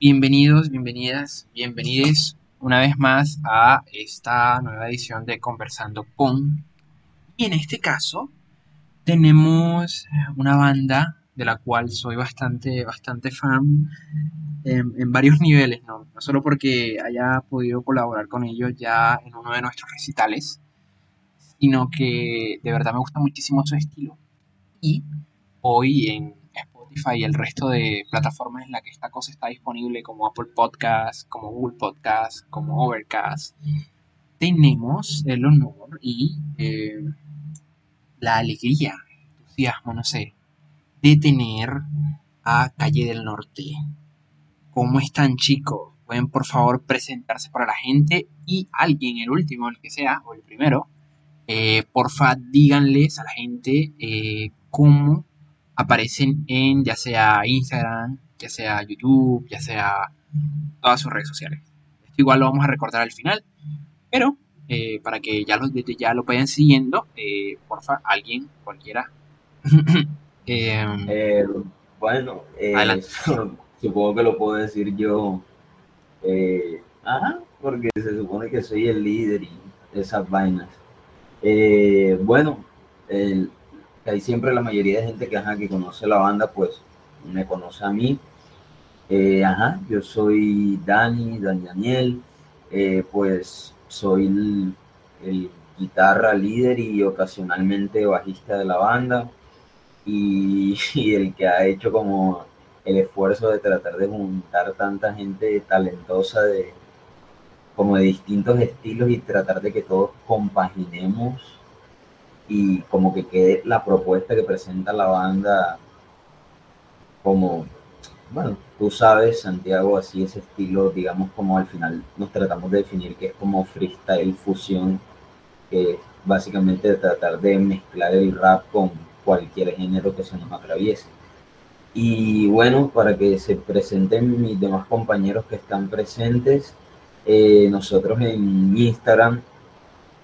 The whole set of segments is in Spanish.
Bienvenidos, bienvenidas, bienvenides una vez más a esta nueva edición de Conversando con. Y en este caso tenemos una banda de la cual soy bastante, bastante fan en, varios niveles, ¿no? no solo porque haya podido colaborar con ellos ya en uno de nuestros recitales, sino que de verdad me gusta muchísimo su estilo. Y hoy en Spotify y el resto de plataformas en las que esta cosa está disponible, como Apple Podcast, como Google Podcast, como Overcast, tenemos el honor y eh, la alegría, entusiasmo, no sé, de tener a Calle del Norte. ¿Cómo están chicos? Pueden por favor presentarse para la gente y alguien, el último, el que sea, o el primero, eh, porfa díganles a la gente eh, cómo aparecen en ya sea Instagram, ya sea YouTube, ya sea todas sus redes sociales. Esto igual lo vamos a recordar al final, pero eh, para que ya lo, ya lo vayan siguiendo, eh, porfa, alguien, cualquiera. Em, eh, bueno, supongo que lo puedo decir yo. ajá, porque se supone que soy el líder y esas vainas. bueno, el, hay siempre la mayoría de gente que, ajá, que conoce la banda, pues me conoce a mí. Eh, ajá, yo soy Dani, Dani Daniel, eh, pues soy el, guitarra líder y ocasionalmente bajista de la banda y, y, el que ha hecho como el esfuerzo de tratar de juntar tanta gente talentosa de como de distintos estilos y tratar de que todos compaginemos y como que quede la propuesta que presenta la banda como, bueno, tú sabes, Santiago, así ese estilo, digamos, como al final nos tratamos de definir que es como freestyle fusión, que es básicamente tratar de mezclar el rap con cualquier género que se nos atraviese. Y bueno, para que se presenten mis demás compañeros que están presentes, eh, nosotros en Instagram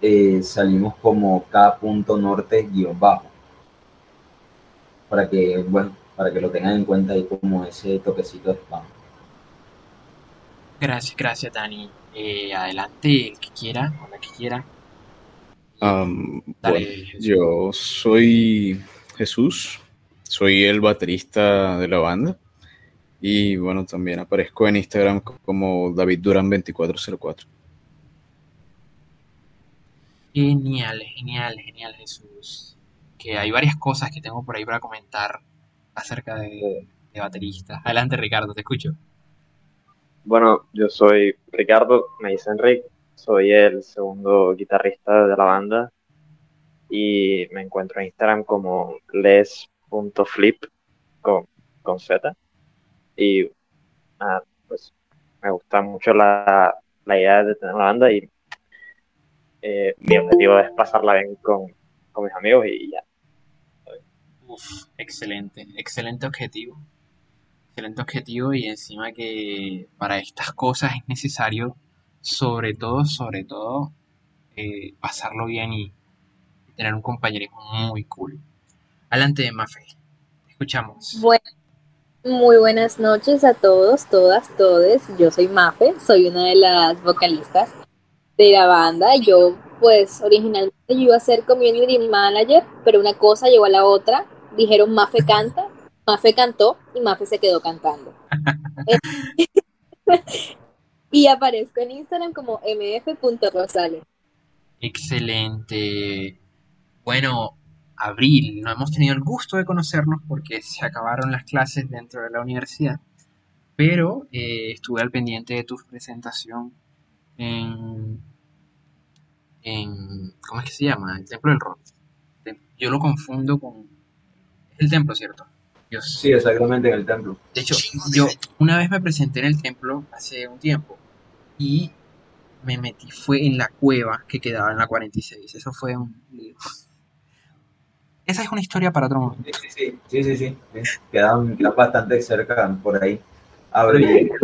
eh, salimos como K.norte guion bajo. Para que, bueno, para que lo tengan en cuenta ahí como ese toquecito de spam. Gracias, gracias Dani. Eh, adelante, el que quiera, o la que quiera. yo soy Jesús, soy el baterista de la banda y bueno, también aparezco en Instagram como David Durán 2404. Genial, genial, genial, Jesús. Que hay varias cosas que tengo por ahí para comentar acerca de, bateristas. Adelante, Ricardo, te escucho. Bueno, yo soy Ricardo, me dicen Rick, soy el segundo guitarrista de la banda y me encuentro en Instagram como les.flip con, con Z. Y pues me gusta mucho la, la idea de tener la banda y eh, mi objetivo es pasarla bien con, mis amigos y ya. Uf, excelente, excelente objetivo. Excelente objetivo y encima que para estas cosas es necesario, sobre todo, sobre todo, eh, pasarlo bien y, tener un compañerismo muy cool. Adelante, de Mafe. Escuchamos. Bueno, muy buenas noches a todos, todas, todes. Yo soy Mafe, soy una de las vocalistas de la banda. Yo, pues, originalmente yo iba a ser community manager, pero una cosa llevó a la otra. Dijeron, Mafe canta, Mafe cantó y Mafe se quedó cantando. y aparezco en Instagram como mf.rosales. Excelente. Bueno, Abril, no hemos tenido el gusto de conocernos porque se acabaron las clases dentro de la universidad, pero eh, estuve al pendiente de tu presentación en en, ¿cómo es que se llama? El Templo del Rock. Yo lo confundo con el templo, ¿cierto? sí, exactamente en el templo. De hecho, yo una vez me presenté en el templo hace un tiempo y me metí fue en la cueva que quedaba en la 46. Eso fue un Esa es una historia para otro momento. Sí, sí, sí, sí. Quedan, bastante cerca por ahí. Abre.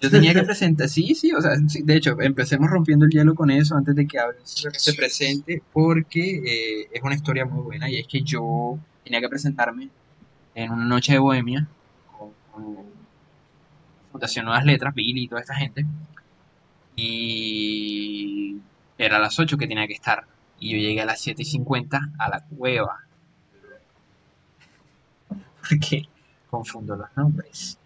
Yo tenía que presentar, sí, sí, o sea, de hecho, empecemos rompiendo el hielo con eso antes de que se presente, porque eh, es una historia muy buena y es que yo tenía que presentarme en una noche de bohemia con, computación Nuevas Letras, Billy y toda esta gente. Y era a las 8 que tenía que estar. Y yo llegué a las 7 y 50 a la cueva. Porque confundo los nombres.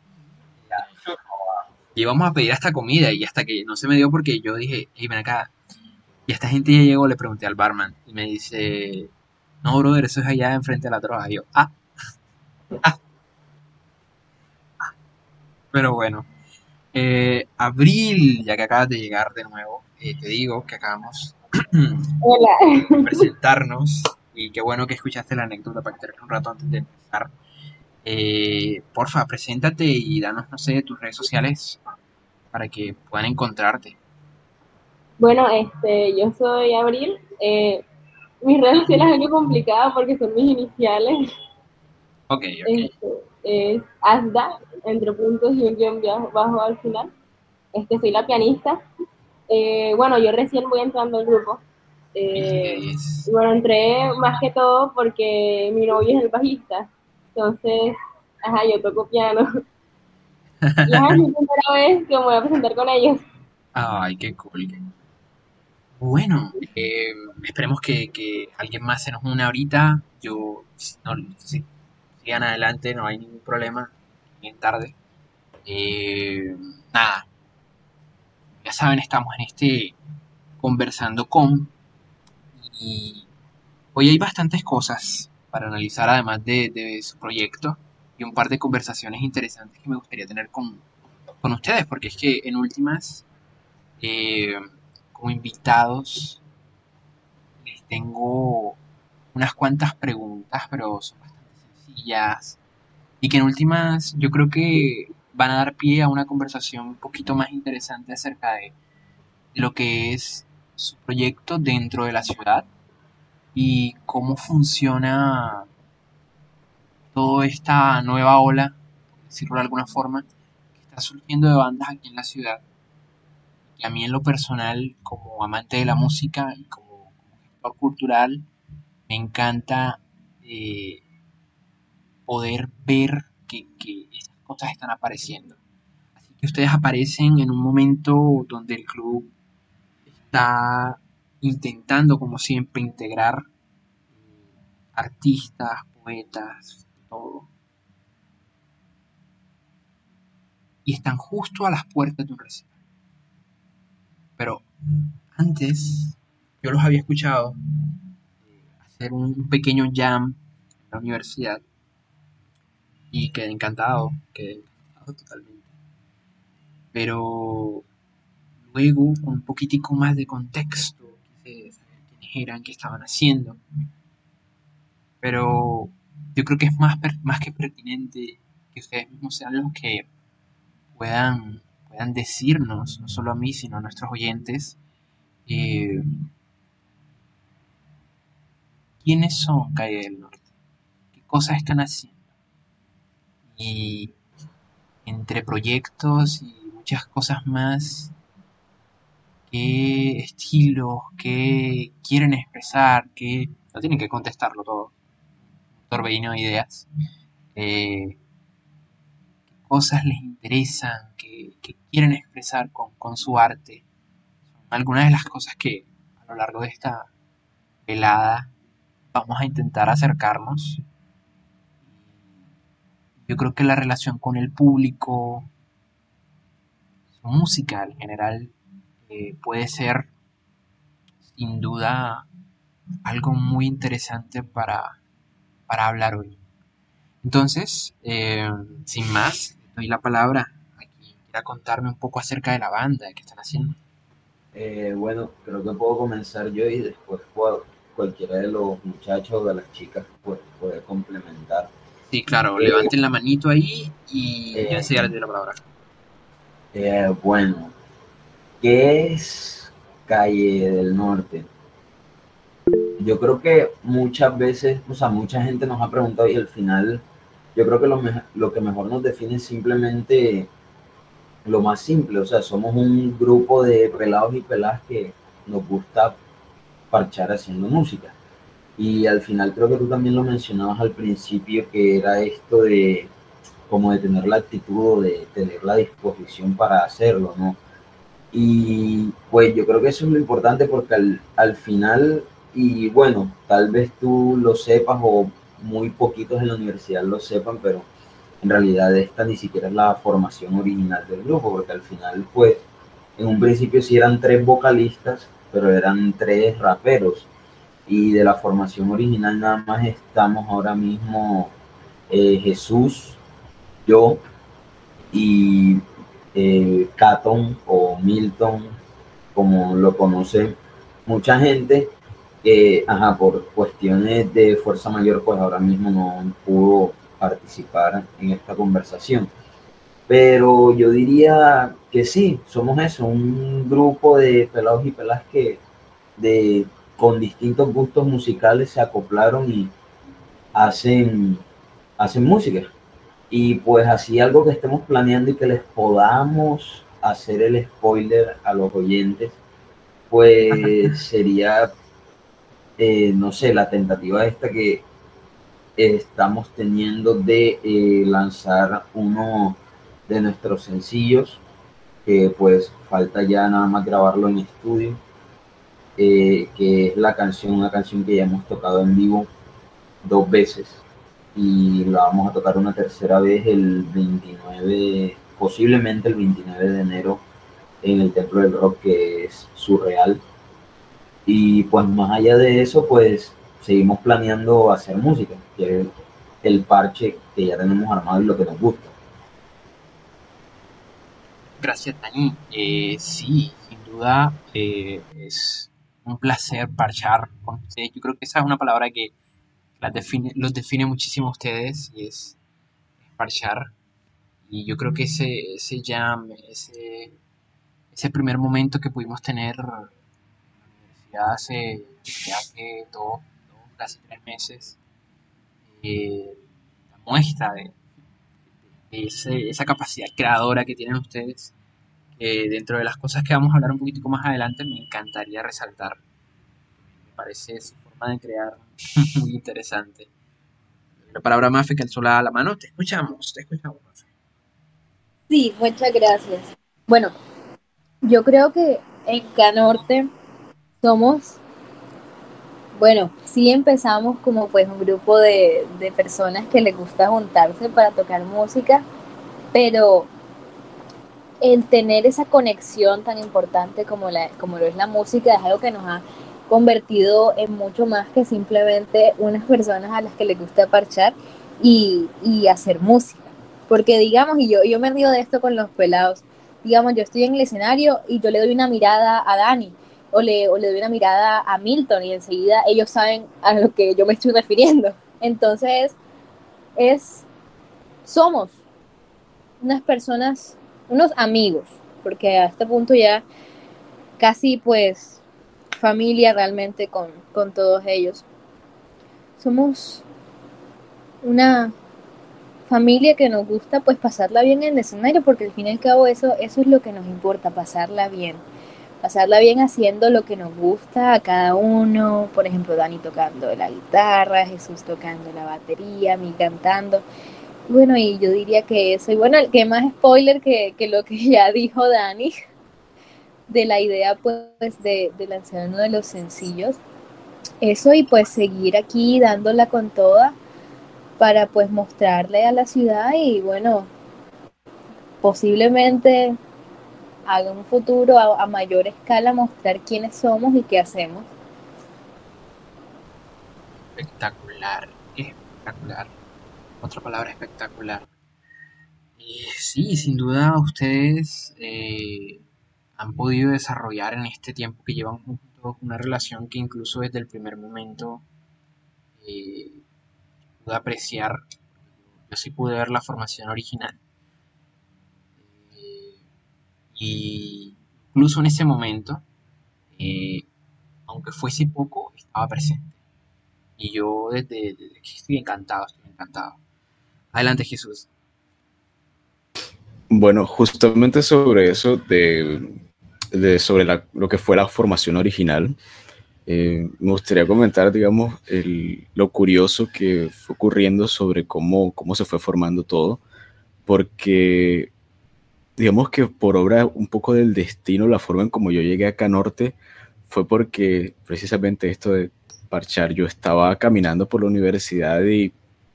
Y íbamos a pedir hasta comida y hasta que no se me dio porque yo dije, hey, ven acá. Y esta gente ya llegó, le pregunté al barman y me dice, no, brother, eso es allá enfrente de la droga. Y yo, ah, ah, ah. Pero bueno, eh, Abril, ya que acabas de llegar de nuevo, eh, te digo que acabamos de presentarnos y qué bueno que escuchaste la anécdota para que te un rato antes de empezar. Eh, porfa, preséntate y danos, no sé, tus redes sociales para que puedan encontrarte. Bueno, este, yo soy Abril. Eh, mis redes sociales es algo complicado porque son mis iniciales. Ok, ok. Este, es Asda, entre puntos y un guion bajo al final. Este, soy la pianista. Eh, bueno, yo recién voy entrando al grupo. Eh, bueno, entré más que todo porque mi novio es el bajista. Entonces, ajá, yo toco piano. y es mi primera vez que me voy a presentar con ellos. Ay, qué cool. Bueno, eh, esperemos que, que, alguien más se nos une ahorita. Yo, no, si sigan adelante, no hay ningún problema. Bien tarde. Eh, nada. Ya saben, estamos en este conversando con. Y hoy hay bastantes cosas para analizar además de, su proyecto y un par de conversaciones interesantes que me gustaría tener con, ustedes, porque es que en últimas, eh, como invitados, les tengo unas cuantas preguntas, pero son bastante sencillas y que en últimas yo creo que van a dar pie a una conversación un poquito más interesante acerca de lo que es su proyecto dentro de la ciudad y cómo funciona toda esta nueva ola, decirlo de alguna forma, que está surgiendo de bandas aquí en la ciudad. Y a mí en lo personal, como amante de la música y como, gestor cultural, me encanta eh, poder ver que, que estas cosas están apareciendo. Así que ustedes aparecen en un momento donde el club está intentando, como siempre, integrar eh, artistas, poetas, todo. Y están justo a las puertas de un recital. Pero antes, yo los había escuchado eh, hacer un pequeño jam en la universidad y quedé encantado, quedé encantado totalmente. Pero luego, con un poquitico más de contexto, eran, qué estaban haciendo. Pero yo creo que es más, más que pertinente que ustedes mismos sean los que puedan, puedan decirnos, no solo a mí, sino a nuestros oyentes, eh, quiénes son Calle del Norte, qué cosas están haciendo. Y entre proyectos y muchas cosas más, qué estilos, qué quieren expresar, qué... No tienen que contestarlo todo. Torbellino de ideas. Eh, qué cosas les interesan, qué, quieren expresar con, su arte. Son algunas de las cosas que a lo largo de esta velada vamos a intentar acercarnos. Yo creo que la relación con el público, su música en general, puede ser sin duda algo muy interesante para, para hablar hoy. Entonces, eh, sin más, doy la palabra a quien quiera contarme un poco acerca de la banda, de qué están haciendo. Eh, bueno, creo que puedo comenzar yo y después cualquiera de los muchachos o de las chicas pues, puede complementar. Sí, claro, levanten la manito ahí y eh, ya se la palabra. bueno, ¿Qué es Calle del Norte? Yo creo que muchas veces, o sea, mucha gente nos ha preguntado y al final yo creo que lo, que mejor nos define es simplemente lo más simple, o sea, somos un grupo de pelados y peladas que nos gusta parchar haciendo música. Y al final creo que tú también lo mencionabas al principio, que era esto de como de tener la actitud de tener la disposición para hacerlo, ¿no? Y pues yo creo que eso es lo importante porque al, al final, y bueno, tal vez tú lo sepas o muy poquitos en la universidad lo sepan, pero en realidad esta ni siquiera es la formación original del grupo, porque al final, pues, en un principio sí eran tres vocalistas, pero eran tres raperos. Y de la formación original nada más estamos ahora mismo eh, Jesús, yo y eh, Caton o Milton, como lo conoce mucha gente, que ajá, por cuestiones de fuerza mayor, pues ahora mismo no pudo participar en esta conversación. Pero yo diría que sí, somos eso, un grupo de pelados y pelas que de, con distintos gustos musicales se acoplaron y hacen, hacen música. Y pues así algo que estemos planeando y que les podamos hacer el spoiler a los oyentes, pues sería, eh, no sé, la tentativa esta que estamos teniendo de eh, lanzar uno de nuestros sencillos, que pues falta ya nada más grabarlo en estudio, eh, que es la canción, una canción que ya hemos tocado en vivo dos veces y la vamos a tocar una tercera vez el 29, posiblemente el 29 de enero en el Templo del Rock, que es surreal. Y pues más allá de eso, pues seguimos planeando hacer música, que es el parche que ya tenemos armado y lo que nos gusta. Gracias, Dani. Eh, sí, sin duda eh, es un placer parchar con ustedes. Yo creo que esa es una palabra que define, los define muchísimo a ustedes y es, parchar. Y yo creo que ese, ese jam, ese, ese primer momento que pudimos tener en la universidad hace, hace dos, casi tres meses, eh, la muestra de, esa capacidad creadora que tienen ustedes, que dentro de las cosas que vamos a hablar un poquito más adelante, me encantaría resaltar. Me parece de crear muy interesante. La palabra Mafe que alzó la, la mano, te escuchamos, te escuchamos, Mafe. Sí, muchas gracias. Bueno, yo creo que en Canorte somos, bueno, sí empezamos como pues un grupo de, de personas que les gusta juntarse para tocar música, pero el tener esa conexión tan importante como, la, como lo es la música es algo que nos ha convertido en mucho más que simplemente unas personas a las que les gusta parchar y, hacer música. Porque digamos, y yo, yo me río de esto con los pelados, digamos, yo estoy en el escenario y yo le doy una mirada a Dani o le, o le doy una mirada a Milton y enseguida ellos saben a lo que yo me estoy refiriendo. Entonces, es, somos unas personas, unos amigos, porque a este punto ya casi pues familia realmente con, todos ellos. Somos una familia que nos gusta pues pasarla bien en el escenario porque al fin y al cabo eso, eso es lo que nos importa, pasarla bien. Pasarla bien haciendo lo que nos gusta a cada uno, por ejemplo Dani tocando la guitarra, Jesús tocando la batería, mi cantando. Bueno, y yo diría que eso, y bueno, que más spoiler que, que lo que ya dijo Dani, de la idea pues de, lanzar uno de los sencillos. Eso y pues seguir aquí dándola con toda para pues mostrarle a la ciudad y bueno, posiblemente haga un futuro a, mayor escala mostrar quiénes somos y qué hacemos. Espectacular, espectacular. Otra palabra espectacular. y sí, sin duda ustedes eh, han podido desarrollar en este tiempo que llevan juntos una relación que incluso desde el primer momento eh, pude apreciar. Yo sí pude ver la formación original. Eh, y incluso en ese momento, eh, aunque fuese poco, estaba presente. Y yo desde, desde estoy encantado, estoy encantado. Adelante Jesús. Bueno, justamente sobre eso de sobre lo que fue la formación original, eh, me gustaría comentar, digamos, lo curioso que fue ocurriendo sobre cómo, cómo se fue formando todo, porque digamos que por obra un poco del destino, la forma en como yo llegué acá norte fue porque precisamente esto de parchar, yo estaba caminando por la universidad y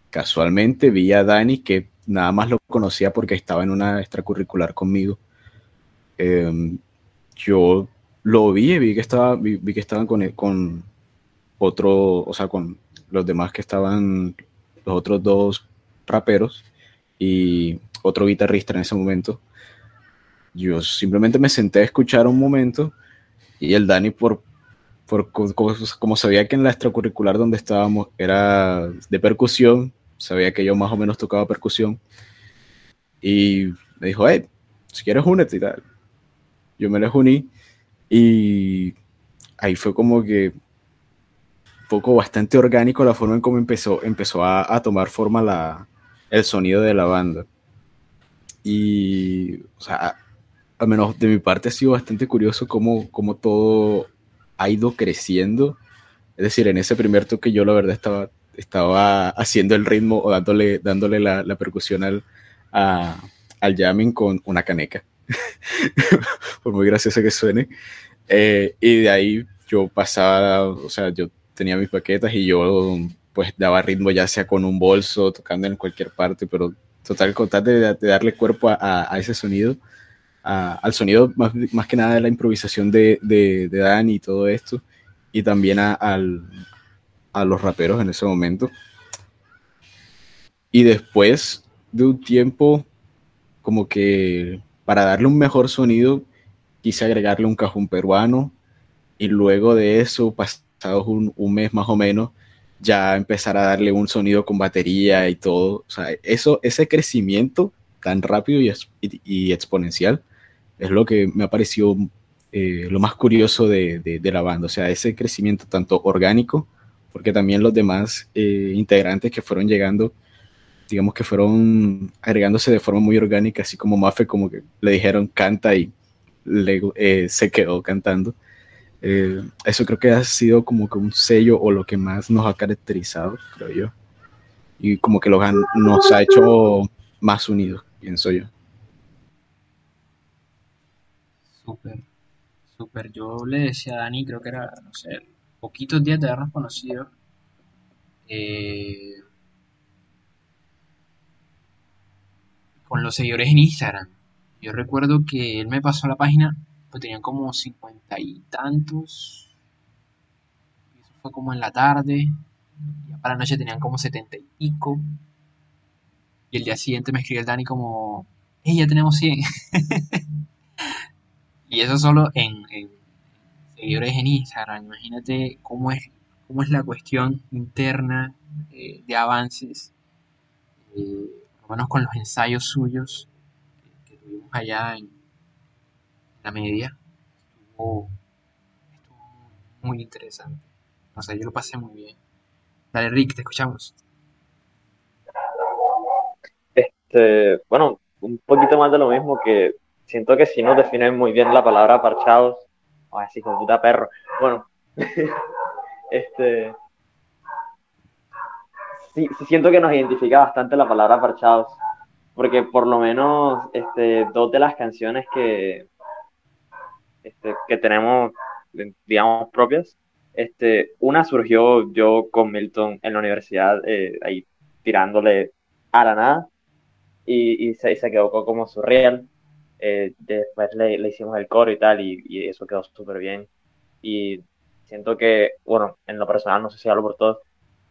casualmente vi a Dani que nada más lo conocía porque estaba en una extracurricular conmigo. Em, yo lo vi y vi que, estaba, vi, que estaban con, con otro, o sea, con los demás que estaban, los otros dos raperos y otro guitarrista en ese momento. Yo simplemente me senté a escuchar un momento y el Dani por, por como, sabía que en la extracurricular donde estábamos era de percusión, sabía que yo más o menos tocaba percusión y me dijo, hey, si quieres únete y tal. Yo me les uní y ahí fue como que poco bastante orgánico la forma en cómo empezó, empezó a, a tomar forma la, el sonido de la banda. Y, o sea, al menos de mi parte ha sido bastante curioso cómo, cómo todo ha ido creciendo. Es decir, en ese primer toque yo la verdad estaba, estaba haciendo el ritmo o dándole, dándole la, percusión al, al jamming con una caneca. Por muy gracioso que suene. Eh, y de ahí yo pasaba, o sea, yo tenía mis paquetas y yo pues daba ritmo ya sea con un bolso, tocando en cualquier parte, pero total, con de, darle cuerpo a, ese sonido, al sonido más, más, que nada de la improvisación de, de, de Dan y todo esto, y también a, al, a los raperos en ese momento. Y después de un tiempo, como que para darle un mejor sonido, quise agregarle un cajón peruano, y luego de eso, pasados un, mes más o menos, ya empezar a darle un sonido con batería y todo. O sea, eso, ese crecimiento tan rápido y, exponencial es lo que me ha parecido eh, lo más curioso de, de, la banda. O sea, ese crecimiento tanto orgánico, porque también los demás eh, integrantes que fueron llegando, digamos que fueron agregándose de forma muy orgánica, así como Mafe, como que le dijeron canta y le, eh, se quedó cantando. Eh, eso creo que ha sido como que un sello o lo que más nos ha caracterizado, creo yo. Y como que nos ha hecho más unidos, pienso yo. Súper, súper. Yo le decía a Dani, creo que era, no sé, poquitos días de habernos conocido. Eh, con los seguidores en Instagram. Yo recuerdo que él me pasó la página pues tenían como cincuenta y tantos. Eso fue como en la tarde. Ya para la noche tenían como setenta y pico. Y el día siguiente me escribe el Dani como, hey, ya tenemos 100. y eso solo en, seguidores en Instagram. Imagínate cómo es, cómo es la cuestión interna eh, de avances. Eh, lo con los ensayos suyos que tuvimos allá en, la media. Estuvo, muy interesante. O sea, yo lo pasé muy bien. Dale, Rick, te escuchamos. Este, bueno, un poquito más de lo mismo que siento que si no definen muy bien la palabra parchados, o así con puta perro. Bueno, este, sí, siento que nos identifica bastante la palabra parchados, porque por lo menos este, dos de las canciones que, este, que tenemos, digamos, propias. Este, una surgió yo con Milton en la universidad, eh, ahí tirándole a la nada, y, y, se, se, quedó como surreal. Eh, después le, le, hicimos el coro y tal, y, y eso quedó súper bien. Y siento que, bueno, en lo personal, no sé si hablo por todos,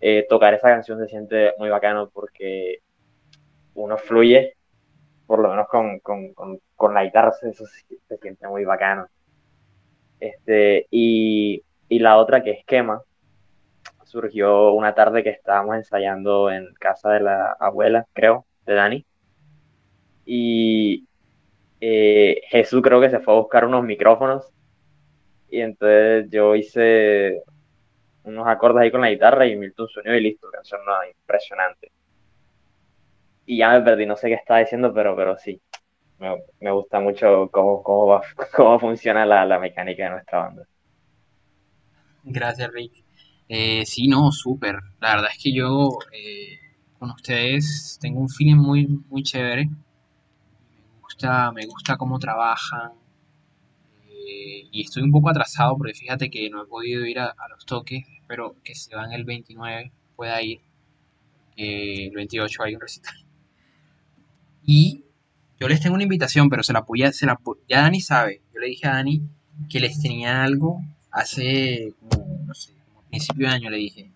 eh, tocar esa canción se siente muy bacano porque uno fluye, por lo menos con, con, con, la guitarra, eso se, se, siente muy bacano. Este, y, y la otra que es Quema, surgió una tarde que estábamos ensayando en casa de la abuela, creo, de Dani. Y eh, Jesús creo que se fue a buscar unos micrófonos. Y entonces yo hice unos acordes ahí con la guitarra y Milton sonido y listo, canción impresionante. Y ya me perdí, no sé qué estaba diciendo, pero, pero sí, me, gusta mucho cómo, cómo, cómo funciona la, la, mecánica de nuestra banda. Gracias, Rick. Eh, sí, no, súper. La verdad es que yo eh, con ustedes tengo un feeling muy, muy chévere. gusta, me gusta cómo trabajan. Eh, y estoy un poco atrasado porque fíjate que no he podido ir a, los toques. Espero que se van el 29 pueda ir. el 28 hay un recital. Y yo les tengo una invitación, pero se la apoya, ya Dani sabe. Yo le dije a Dani que les tenía algo hace como, no sé, como principio de año le dije,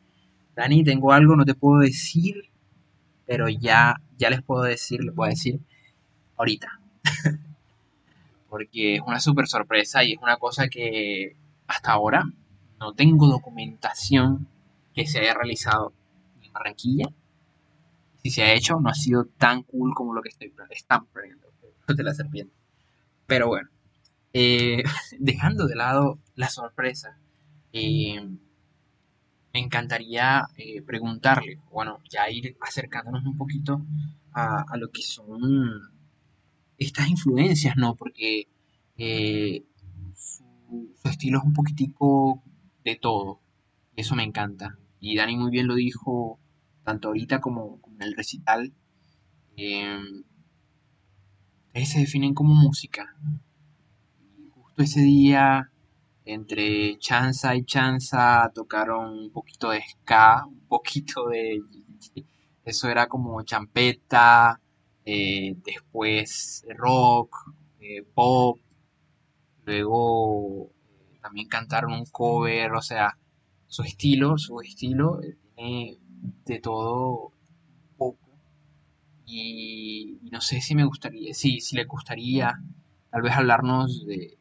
Dani, tengo algo, no te puedo decir, pero ya, ya les puedo decir, les puedo decir ahorita. Porque es una súper sorpresa y es una cosa que hasta ahora no tengo documentación que se haya realizado en Barranquilla. Si se ha hecho, no ha sido tan cool como lo que estoy están de la serpiente. Pero bueno, eh, dejando de lado la sorpresa, eh, me encantaría eh, preguntarle, bueno, ya ir acercándonos un poquito a, lo que son estas influencias, ¿no? Porque eh, su, estilo es un poquitico de todo, eso me encanta. Y Dani muy bien lo dijo, tanto ahorita como, en el recital. Eh, se definen como música. Justo ese día entre chanza y chanza tocaron un poquito de ska, un poquito de... Eso era como champeta, eh, después rock, eh, pop, luego también cantaron un cover, o sea, su estilo, su estilo tiene de todo poco. Y, no sé si me gustaría, sí, si le gustaría tal vez hablarnos de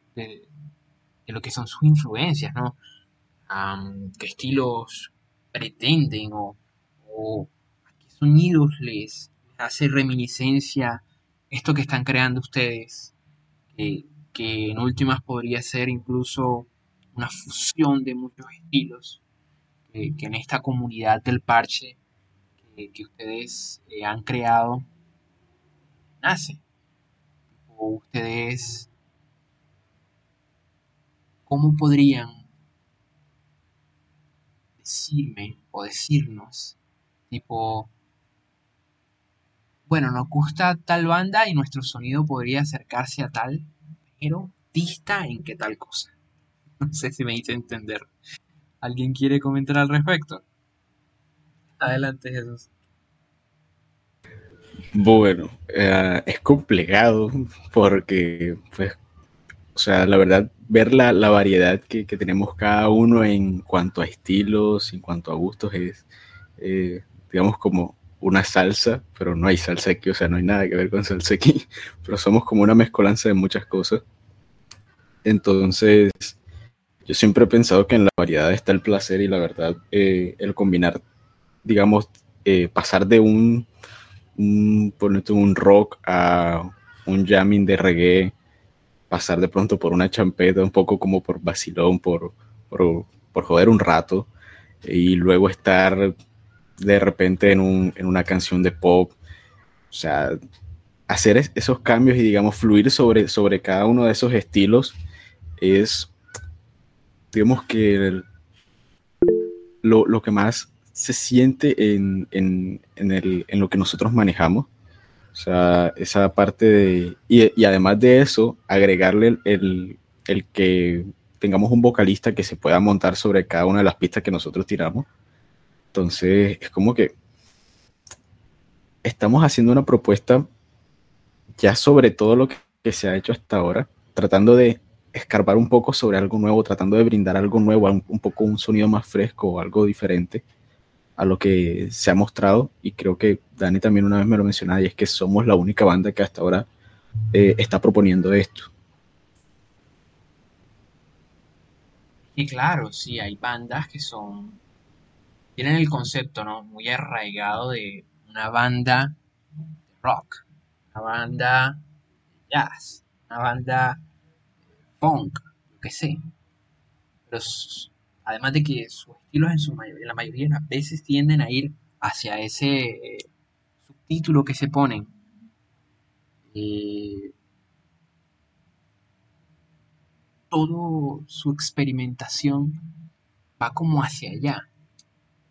lo que son sus influencias, ¿no? qué estilos pretenden o, qué sonidos les hace reminiscencia esto que están creando ustedes, que en últimas podría ser incluso una fusión de muchos estilos que, en esta comunidad del parche que, ustedes eh, han creado nace. O ustedes ¿cómo podrían decirme o decirnos, tipo, bueno, nos gusta tal banda y nuestro sonido podría acercarse a tal, pero dista en qué tal cosa? No sé si me hice entender. ¿Alguien quiere comentar al respecto? Adelante, Jesús. Bueno, eh, es complicado porque, pues, o sea, la verdad, ver la, variedad que, tenemos cada uno en cuanto a estilos, en cuanto a gustos, es, eh, digamos, como una salsa, pero no hay salsa aquí, o sea, no hay nada que ver con salsa aquí, pero somos como una mezcolanza de muchas cosas. Entonces, yo siempre he pensado que en la variedad está el placer y la verdad, eh, el combinar, digamos, eh, pasar de un, un, un rock a un jamming de reggae, pasar de pronto por una champeta, un poco como por vacilón, por, por, por joder un rato, y luego estar de repente en, un, en una canción de pop. O sea, hacer esos cambios y, digamos, fluir sobre, sobre cada uno de esos estilos es, digamos que lo, lo, que más se siente en, en, en, el, en lo que nosotros manejamos o sea, esa parte de... Y, además de eso, agregarle el, que tengamos un vocalista que se pueda montar sobre cada una de las pistas que nosotros tiramos. Entonces, es como que estamos haciendo una propuesta ya sobre todo lo que, se ha hecho hasta ahora, tratando de escarbar un poco sobre algo nuevo, tratando de brindar algo nuevo, un poco un sonido más fresco, algo diferente a lo que se ha mostrado y creo que Dani también una vez me lo mencionaba y es que somos la única banda que hasta ahora eh, está proponiendo esto. Y claro, sí, hay bandas que son, tienen el concepto, ¿no? Muy arraigado de una banda de rock, una banda de jazz, una banda punk, lo que sé. Pero Además de que sus estilos en, su mayoría, la mayoría de las veces tienden a ir hacia ese eh, subtítulo que se ponen. Eh, todo su experimentación va como hacia allá.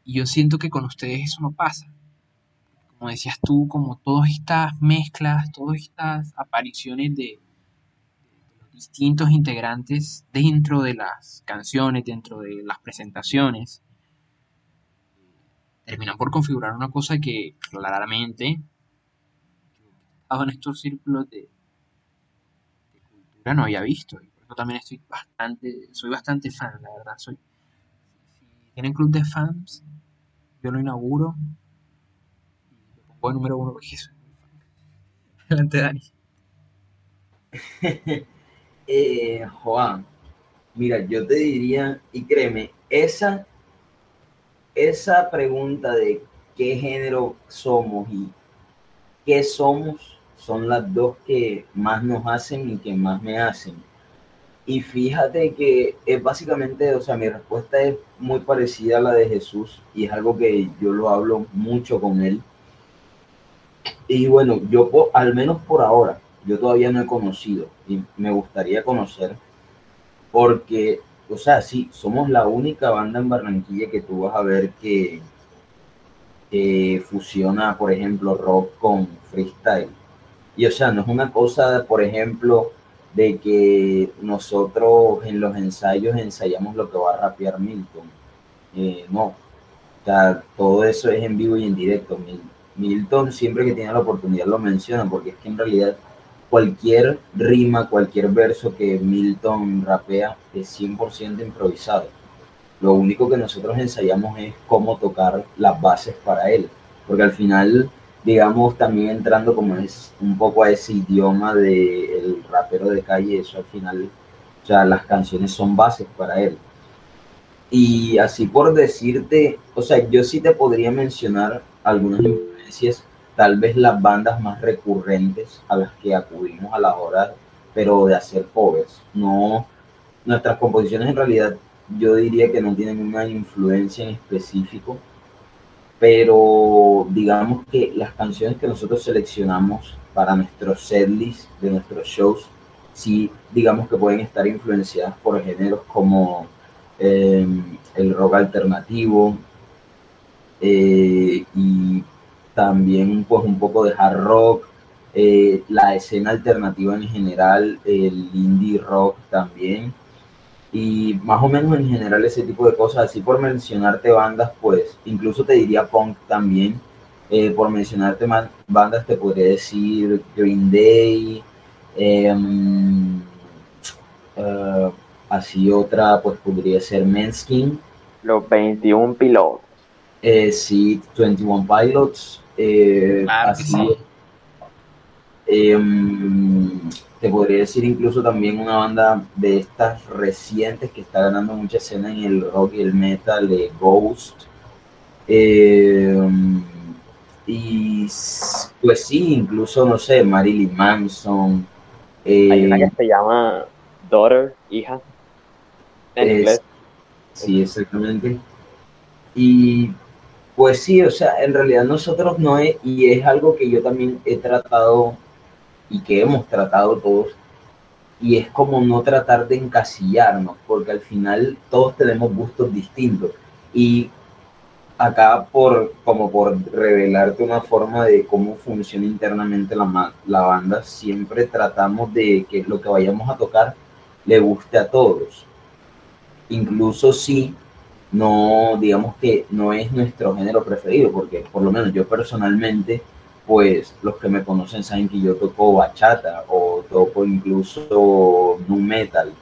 Y yo siento que con ustedes eso no pasa. como decías tú, como todas estas mezclas, todas estas apariciones de, los distintos integrantes dentro de las canciones, dentro de las presentaciones, terminan por configurar una cosa que claramente en estos círculos de, cultura no había visto. Y por eso también estoy bastante, soy bastante fan, la verdad. Soy, tienen club de fans, yo lo inauguro y lo número uno porque soy fan. Adelante, Dani. eh, Juan, mira, yo te diría, y créeme, esa, esa pregunta de qué género somos y qué somos son las dos que más nos hacen y que más me hacen. Y fíjate que es básicamente, o sea, mi respuesta es muy parecida a la de Jesús y es algo que yo lo hablo mucho con él. Y bueno, yo al menos por ahora, yo todavía no he conocido y me gustaría conocer porque, o sea, sí, somos la única banda en Barranquilla que tú vas a ver que, fusiona, por ejemplo, rock con freestyle. Y o sea, no es una cosa, por ejemplo, de que nosotros en los ensayos ensayamos lo que va a rapear Milton. Eh, no, todo eso es en vivo y en directo. Milton siempre que tiene la oportunidad lo menciona, porque es que en realidad cualquier rima, cualquier verso que Milton rapea es 100% improvisado. Lo único que nosotros ensayamos es cómo tocar las bases para él, porque al final digamos, también entrando como es un poco a ese idioma del rapero de calle, eso al final, o sea, las canciones son bases para él. Y así por decirte, o sea, yo sí te podría mencionar algunas influencias, tal vez las bandas más recurrentes a las que acudimos a la hora, pero de hacer covers. No, nuestras composiciones en realidad yo diría que no tienen una influencia en específico, pero digamos que las canciones que nosotros seleccionamos para nuestros setlist de nuestros shows, sí, digamos que pueden estar influenciadas por géneros como em, el rock alternativo eh, y también pues un poco de hard rock, eh, la escena alternativa en general, el indie rock también y más o menos en general ese tipo de cosas, así por mencionarte bandas, pues incluso te diría punk también, eh, por mencionarte más bandas te podría decir Green Day, em, eh, así otra pues podría ser Menskin. Los 21 pilotos. Eh, sí, 21 Pilots. Eh, así, te podría decir incluso también una banda de estas recientes que está ganando mucha escena en el rock y el metal, de Ghost. Eh, y pues sí, incluso, no sé, Marilyn Manson. Hay una que eh, se llama Daughter, hija, en inglés. Sí, exactamente. Y pues sí, o sea, en realidad nosotros no es, y es algo que yo también he tratado y que hemos tratado todos, y es como no tratar de encasillarnos, porque al final todos tenemos gustos distintos. Y acá por como por revelarte una forma de cómo funciona internamente la, la banda, siempre tratamos de que lo que vayamos a tocar le guste a todos. Incluso si no, digamos que no es nuestro género preferido, porque por lo menos yo personalmente pues los que me conocen saben que yo toco bachata o toco incluso nu metal.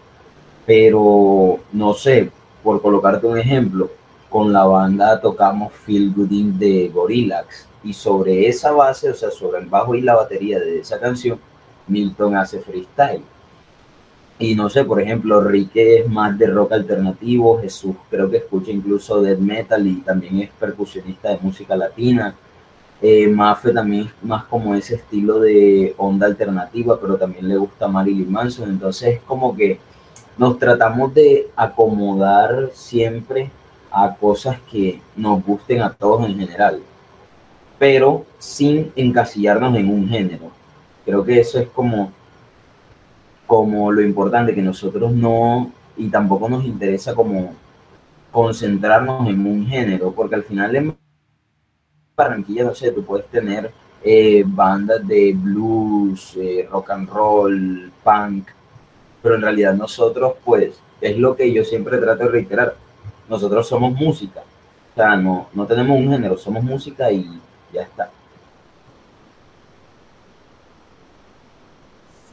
Pero no sé, por colocarte un ejemplo, con la banda tocamos Feel Gooding de Gorillaz y sobre esa base, o sea, sobre el bajo y la batería de esa canción, Milton hace freestyle. Y no sé, por ejemplo, Rique es más de rock alternativo, Jesús creo que escucha incluso death metal y también es percusionista de música latina. Eh, Mafe también es más como ese estilo de onda alternativa, pero también le gusta Marilyn Manson. Entonces es como que nos tratamos de acomodar siempre a cosas que nos gusten a todos en general, pero sin encasillarnos en un género. Creo que eso es como, como lo importante, que nosotros no, y tampoco nos interesa como concentrarnos en un género, porque al final Barranquilla, no sé, tú puedes tener eh, bandas de blues, eh, rock and roll, punk, pero en realidad nosotros, pues, es lo que yo siempre trato de reiterar, nosotros somos música, o sea, no, no tenemos un género, somos música y ya está.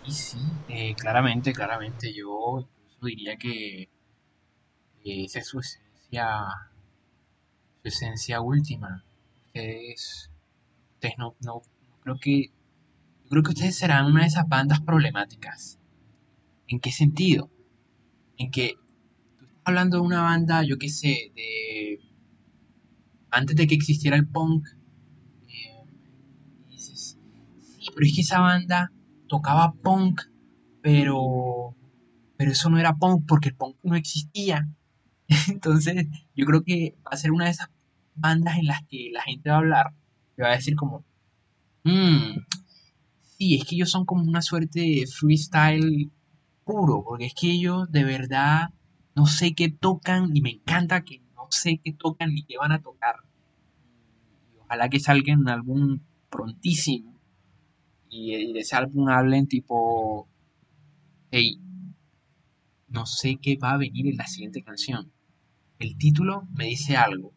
Sí, sí, eh, claramente, claramente, yo diría que esa es su esencia, su esencia última. Ustedes, ustedes no, no, creo que, yo creo que ustedes serán una de esas bandas problemáticas. ¿En qué sentido? En que tú estás hablando de una banda, yo qué sé, de antes de que existiera el punk, eh, dices, sí, pero es que esa banda tocaba punk, pero, pero eso no era punk porque el punk no existía. Entonces, yo creo que va a ser una de esas bandas en las que la gente va a hablar y va a decir como, mmm, sí, es que ellos son como una suerte de freestyle puro, porque es que ellos de verdad no sé qué tocan y me encanta que no sé qué tocan ni qué van a tocar. Ojalá que salgan en algún prontísimo y, de ese álbum hablen tipo, hey, no sé qué va a venir en la siguiente canción. El título me dice algo.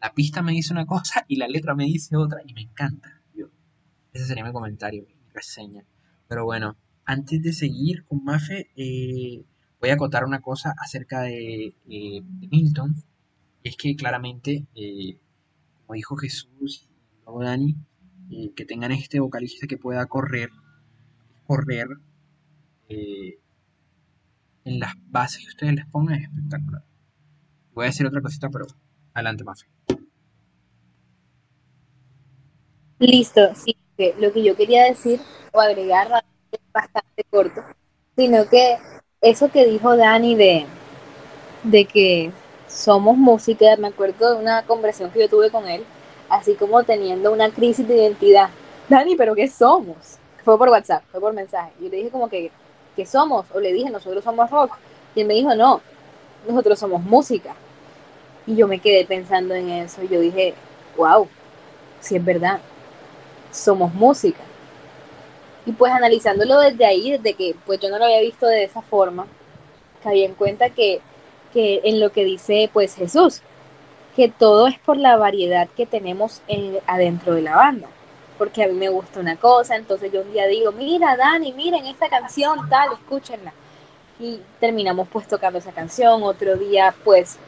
La pista me dice una cosa y la letra me dice otra y me encanta. ese sería mi comentario, mi reseña. Pero bueno, antes de seguir con Mafe, eh, voy a acotar una cosa acerca de, eh, Milton. Es que claramente, eh, como dijo Jesús y luego Dani, que tengan este vocalista que pueda correr, correr eh, en las bases que ustedes les pongan es espectacular. Voy a decir otra cosita, pero adelante, Mafe. Listo, sí, lo que yo quería decir o agregar es bastante corto, sino que eso que dijo Dani de, de que somos música, me acuerdo de una conversación que yo tuve con él, así como teniendo una crisis de identidad. Dani, ¿pero qué somos? Fue por WhatsApp, fue por mensaje. Yo le dije como que, ¿qué somos? O le dije, nosotros somos rock. Y él me dijo, no, nosotros somos música. Y yo me quedé pensando en eso. Y yo dije, wow, si es verdad, somos música. Y pues analizándolo desde ahí, desde que pues yo no lo había visto de esa forma, caí en cuenta que, que en lo que dice pues Jesús, que todo es por la variedad que tenemos en, adentro de la banda. Porque a mí me gusta una cosa, entonces yo un día digo, mira Dani, miren esta canción, tal, escúchenla. Y terminamos pues tocando esa canción, otro día pues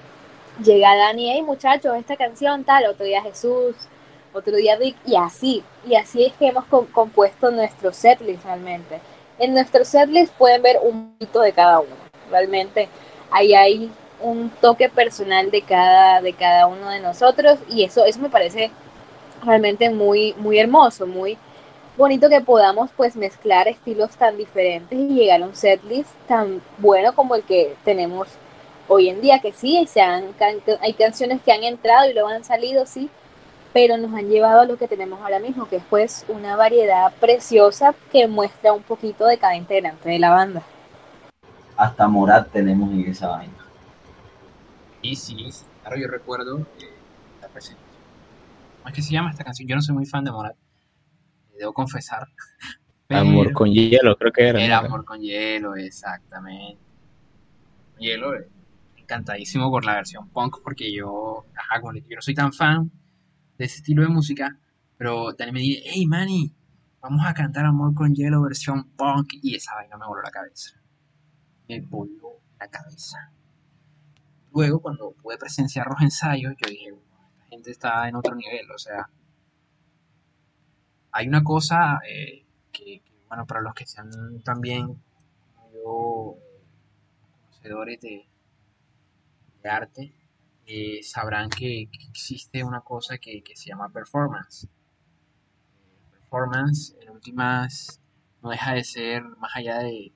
llega Dani, hey muchachos, esta canción, tal, otro día Jesús, otro día Rick, y así, y así es que hemos compuesto nuestro setlist realmente. En nuestro setlist pueden ver un poquito de cada uno, realmente ahí hay un toque personal de cada, de cada uno de nosotros y eso, eso me parece realmente muy, muy hermoso, muy bonito que podamos pues mezclar estilos tan diferentes y llegar a un setlist tan bueno como el que tenemos hoy en día, que sí, se han, hay canciones que han entrado y luego han salido, sí, pero nos han llevado a lo que tenemos ahora mismo, que es pues una variedad preciosa que muestra un poquito de cada integrante de la banda. Hasta Morat tenemos en esa vaina. Y sí, claro, yo recuerdo eh, la presentación. ¿Cómo es que se llama esta canción? Yo no soy muy fan de Morat, eh, debo confesar. Amor con hielo, creo que era. Era Amor con hielo, exactamente. Hielo, eh, encantadísimo por la versión punk, porque yo, ajá, yo no soy tan fan de ese estilo de música, pero también me dije, hey Manny, vamos a cantar Amor con hielo versión punk, y esa vaina me voló la cabeza. Me voló la cabeza. Luego, cuando pude presenciar los ensayos, yo dije, esta gente está en otro nivel, o sea, hay una cosa eh, que, bueno, para los que sean también yo, conocedores de, arte, eh, sabrán que, existe una cosa que, se llama performance. performance, en últimas, no deja de ser más allá de,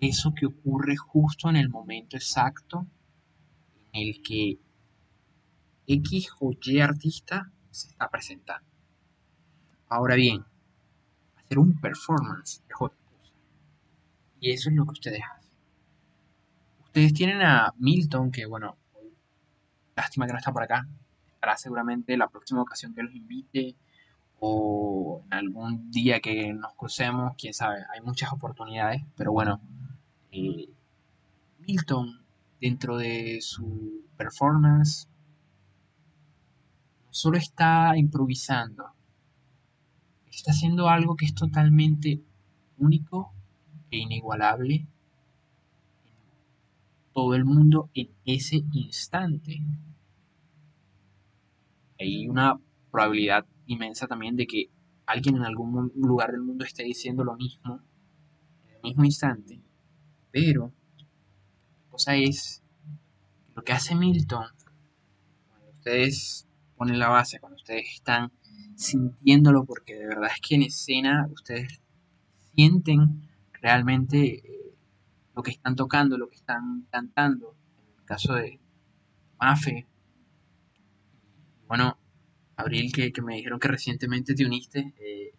eso que ocurre justo en el momento exacto en el que X o Y artista se está presentando. Ahora bien, hacer un performance es otra. Y eso es lo que ustedes hacen. Ustedes tienen a Milton, que bueno, lástima que no está por acá, estará seguramente la próxima ocasión que los invite o en algún día que nos crucemos, quién sabe, hay muchas oportunidades, pero bueno, eh, Milton dentro de su performance no solo está improvisando, está haciendo algo que es totalmente único e inigualable todo el mundo en ese instante. Hay una probabilidad inmensa también de que alguien en algún lugar del mundo esté diciendo lo mismo en el mismo instante. Pero la cosa es lo que hace Milton cuando ustedes ponen la base, cuando ustedes están sintiéndolo, porque de verdad es que en escena ustedes sienten realmente eh, lo que están tocando, lo que están cantando. En el caso de Mafe, bueno, Abril, que, me dijeron que recientemente te uniste. Eh,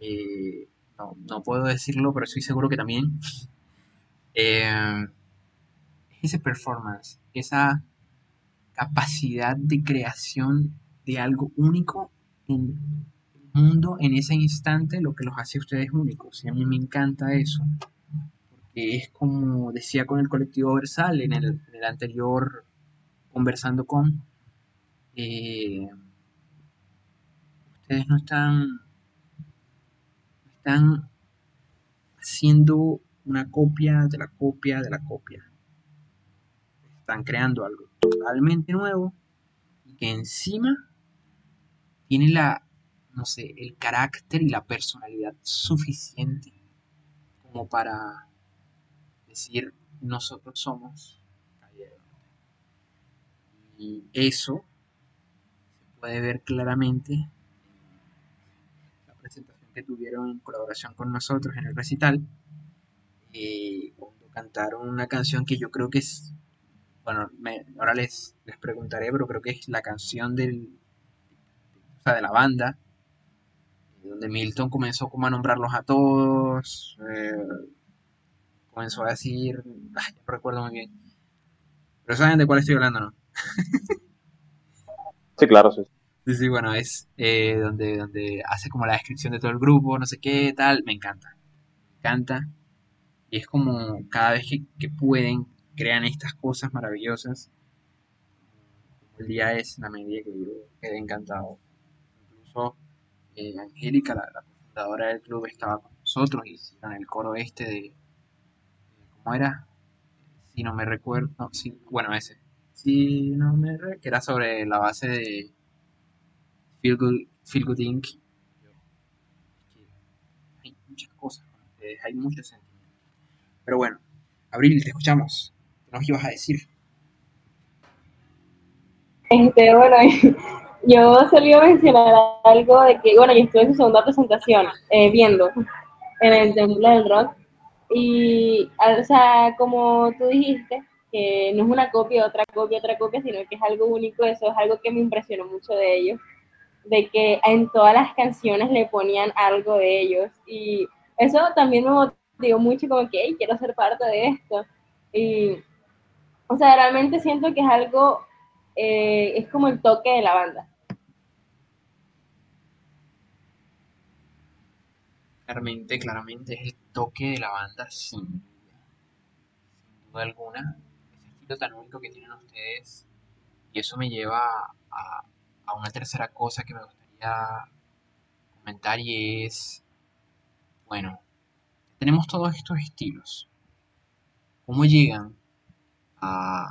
eh, no, puedo decirlo, pero estoy seguro que también. ese performance, esa capacidad de creación de algo único en el mundo en ese instante, lo que los hace a ustedes únicos. Y a mí me encanta eso, es como decía con el colectivo Versal en el, anterior conversando con, eh, ustedes no están, están haciendo una copia de la copia de la copia. Están creando algo totalmente nuevo y que encima tiene la, no sé, el carácter y la personalidad suficiente como para decir nosotros somos Y eso se puede ver claramente en la presentación que tuvieron en colaboración con nosotros en el recital, eh, cuando cantaron una canción que yo creo que es, bueno, ahora les, les preguntaré, pero creo que es la canción del, de la banda, donde Milton comenzó como a nombrarlos a todos, eh, comenzó a decir, no recuerdo muy bien, pero saben de cuál estoy hablando, ¿no? sí, claro, sí. Sí, sí, bueno, es eh, donde, donde hace como la descripción de todo el grupo, no sé qué, tal, me encanta, me encanta, y es como cada vez que, que pueden, crean estas cosas maravillosas, el día es la medida que yo quedé encantado eh, Angélica, la, fundadora del club, estaba con nosotros y hicieron el coro este de, ¿cómo era? Si no me recuerdo, no, sí, bueno, ese. Si no me recuerdo, que era sobre la base de Feel Good, Feel Good Inc. Hay muchas cosas hay muchos sentimientos. Pero bueno, Abril, te escuchamos. ¿Qué nos ibas a decir? Este, bueno, yo solía mencionar algo de que, bueno, yo estuve en su segunda presentación, eh, viendo en el Templo del Rock, y, o sea, como tú dijiste, que no es una copia, otra copia, otra copia, sino que es algo único, eso es algo que me impresionó mucho de ellos, de que en todas las canciones le ponían algo de ellos, y eso también me motivó mucho, como que, hey, quiero ser parte de esto, y, o sea, realmente siento que es algo, eh, es como el toque de la banda Claramente, claramente es el toque de la banda sin duda. Sin duda alguna. Ese estilo tan único que tienen ustedes. Y eso me lleva a, una tercera cosa que me gustaría comentar y es, bueno, tenemos todos estos estilos. ¿Cómo llegan a,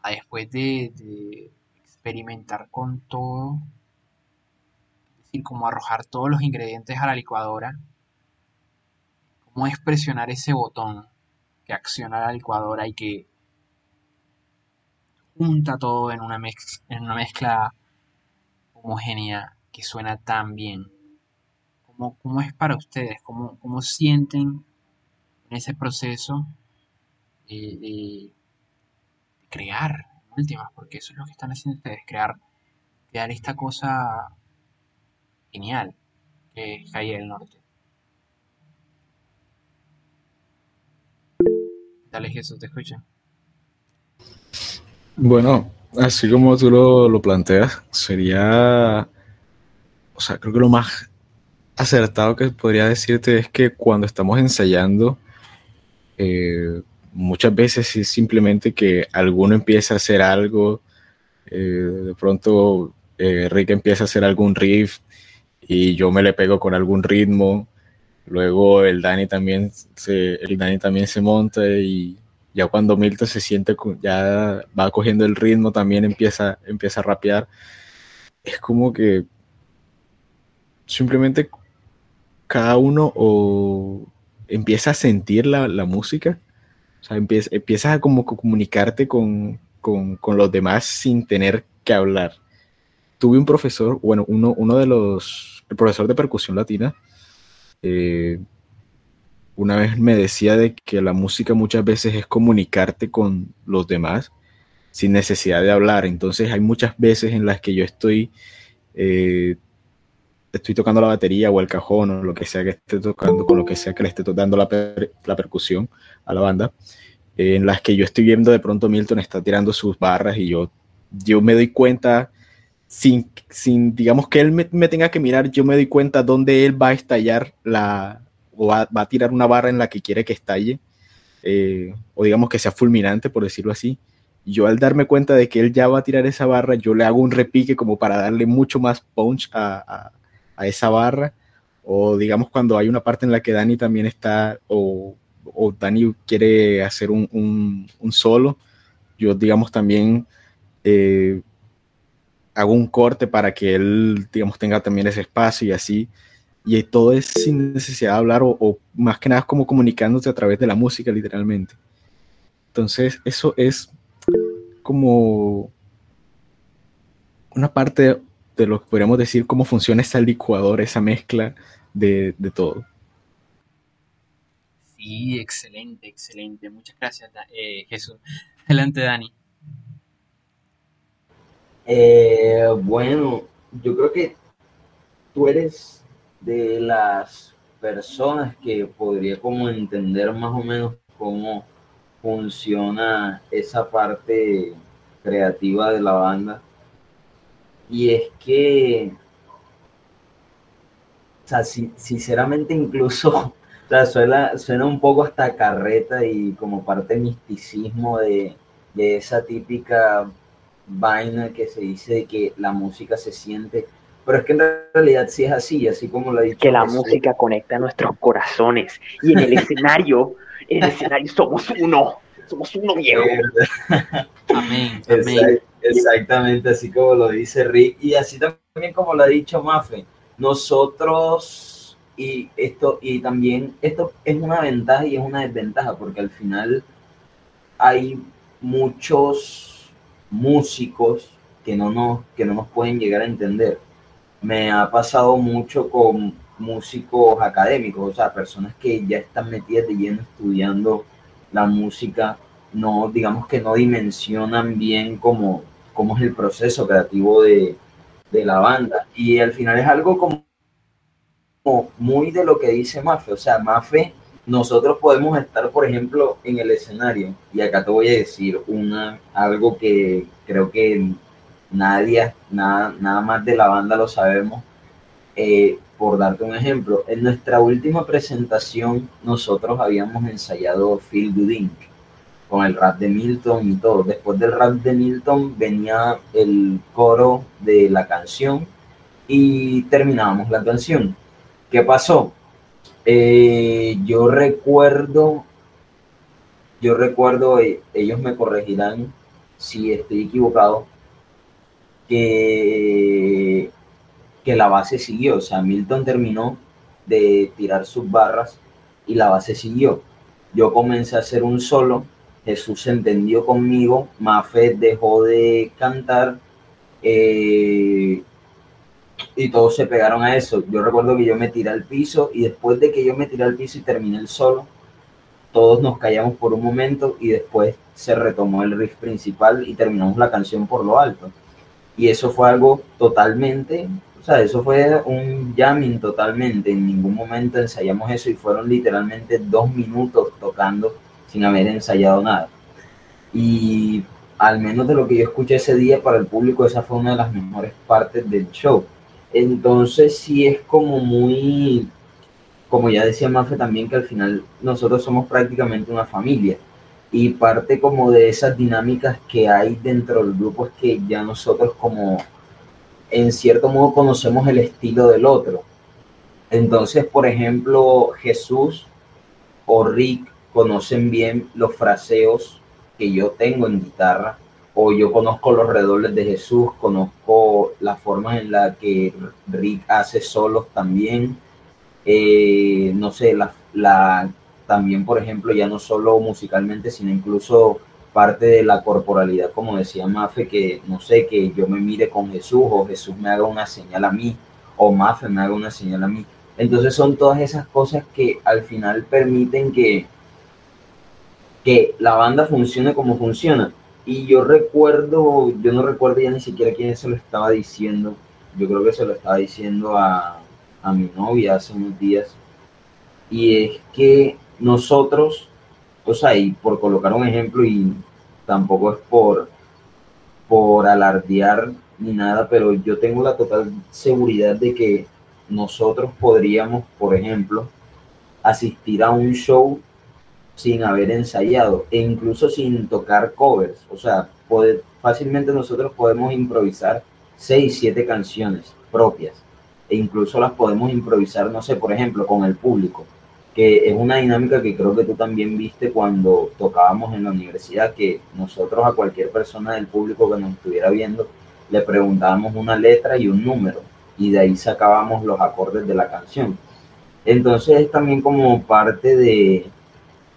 a después de, de, experimentar con todo, es decir, como arrojar todos los ingredientes a la licuadora cómo es presionar ese botón que acciona la licuadora y que junta todo en una, en una mezcla homogénea que suena tan bien. ¿Cómo, cómo es para ustedes? ¿Cómo, ¿Cómo, sienten en ese proceso de, crear, últimas? Porque eso es lo que están haciendo ustedes, crear, crear esta cosa genial que es Calle del Norte. Dale Jesús, te escucha. Bueno, Así como tú lo, lo planteas, sería, o sea, creo que lo más acertado que podría decirte es que cuando estamos ensayando, eh, muchas veces es simplemente que alguno empieza a hacer algo, eh, de pronto eh, Rick empieza a hacer algún riff y yo me le pego con algún ritmo, luego el Dani también se, el Dani también se monta y ya cuando Milton se siente, ya va cogiendo el ritmo, también empieza, empieza a rapear. Es como que simplemente cada uno o empieza a sentir la, música, o sea, empieza, empiezas a como comunicarte con, los demás sin tener que hablar. Tuve un profesor, bueno, uno, uno de los, el profesor de percusión latina, eh, una vez me decía de que la música muchas veces es comunicarte con los demás sin necesidad de hablar. Entonces hay muchas veces en las que yo estoy, eh, estoy tocando la batería o el cajón o lo que sea que esté tocando, con lo que sea que le esté dando la, percusión a la banda, en las que yo estoy viendo de pronto Milton está tirando sus barras y yo, yo me doy cuenta sin, sin digamos que él me, me tenga que mirar, yo me doy cuenta dónde él va a estallar la, o va, a tirar una barra en la que quiere que estalle, eh, o digamos que sea fulminante, por decirlo así. Yo al darme cuenta de que él ya va a tirar esa barra, yo le hago un repique como para darle mucho más punch a, a, esa barra. O digamos cuando hay una parte en la que Dani también está, o, o Dani quiere hacer un, un, solo, yo digamos también eh, hago un corte para que él, digamos, tenga también ese espacio y así y todo es sin necesidad de hablar o, más que nada como comunicándose a través de la música literalmente. Entonces eso es como una parte de lo que podríamos decir cómo funciona esa licuadora, esa mezcla de, todo. Sí, excelente, excelente. Muchas gracias, eh, Jesús. Adelante, Dani. Eh, bueno, yo creo que tú eres de las personas que podría como entender más o menos cómo funciona esa parte creativa de la banda. Y es que, o sea, sinceramente incluso, o suena, suena, un poco hasta carreta y como parte misticismo de, de esa típica vaina que se dice de que la música se siente pero es que en realidad sí es así, así como lo ha dicho. Que la música conecta nuestros corazones y en el escenario, en el escenario somos uno, somos uno viejo. amén, exactamente así como lo dice Rick y así también como lo ha dicho Mafe. Nosotros y esto y también esto es una ventaja y es una desventaja porque al final hay muchos músicos que no nos, que no nos pueden llegar a entender me ha pasado mucho con músicos académicos, o sea, personas que ya están metidas de lleno estudiando la música, no, digamos que no dimensionan bien cómo, cómo es el proceso creativo de, de la banda. Y al final es algo como, como, muy de lo que dice Mafe, o sea, Mafe, nosotros podemos estar, por ejemplo, en el escenario, y acá te voy a decir una, algo que creo que nadie, nada, nada más de la banda lo sabemos. Eh, por darte un ejemplo, en nuestra última presentación nosotros habíamos ensayado Feel Good con el rap de Milton y todo. Después del rap de Milton venía el coro de la canción y terminábamos la canción. ¿Qué pasó? Eh, yo recuerdo, yo recuerdo, eh, ellos me corregirán si estoy equivocado, que, que la base siguió. O sea, Milton terminó de tirar sus barras y la base siguió. Yo comencé a hacer un solo, Jesús se entendió conmigo, Mafe dejó de cantar eh, y todos se pegaron a eso. Yo recuerdo que yo me tiré al piso y después de que yo me tiré al piso y terminé el solo, todos nos callamos por un momento y después se retomó el riff principal y terminamos la canción por lo alto. Y eso fue algo totalmente, o sea, eso fue un jamming totalmente. En ningún momento ensayamos eso y fueron literalmente dos minutos tocando sin haber ensayado nada. Y al menos de lo que yo escuché ese día para el público, esa fue una de las mejores partes del show. Entonces sí es como muy, como ya decía Mafe también, que al final nosotros somos prácticamente una familia. Y parte como de esas dinámicas que hay dentro del grupo es que ya nosotros como en cierto modo conocemos el estilo del otro. Entonces, por ejemplo, Jesús o Rick conocen bien los fraseos que yo tengo en guitarra, o yo conozco los redobles de Jesús, conozco la forma en la que Rick hace solos también, eh, no sé, la, la, también, por ejemplo, ya no solo musicalmente, sino incluso parte de la corporalidad, como decía Mafe, que no sé, que yo me mire con Jesús o Jesús me haga una señal a mí o Mafe me haga una señal a mí. Entonces son todas esas cosas que al final permiten que, que la banda funcione como funciona. Y yo recuerdo, yo no recuerdo ya ni siquiera quién se lo estaba diciendo. Yo creo que se lo estaba diciendo a, a mi novia hace unos días. Y es que nosotros, o sea, y por colocar un ejemplo, y tampoco es por, por alardear ni nada, pero yo tengo la total seguridad de que nosotros podríamos, por ejemplo, asistir a un show sin haber ensayado e incluso sin tocar covers. O sea, fácilmente nosotros podemos improvisar seis, siete canciones propias e incluso las podemos improvisar, no sé, por ejemplo, con el público, que es una dinámica que creo que tú también viste cuando tocábamos en la universidad, que nosotros a cualquier persona del público que nos estuviera viendo le preguntábamos una letra y un número y de ahí sacábamos los acordes de la canción. Entonces es también como parte de,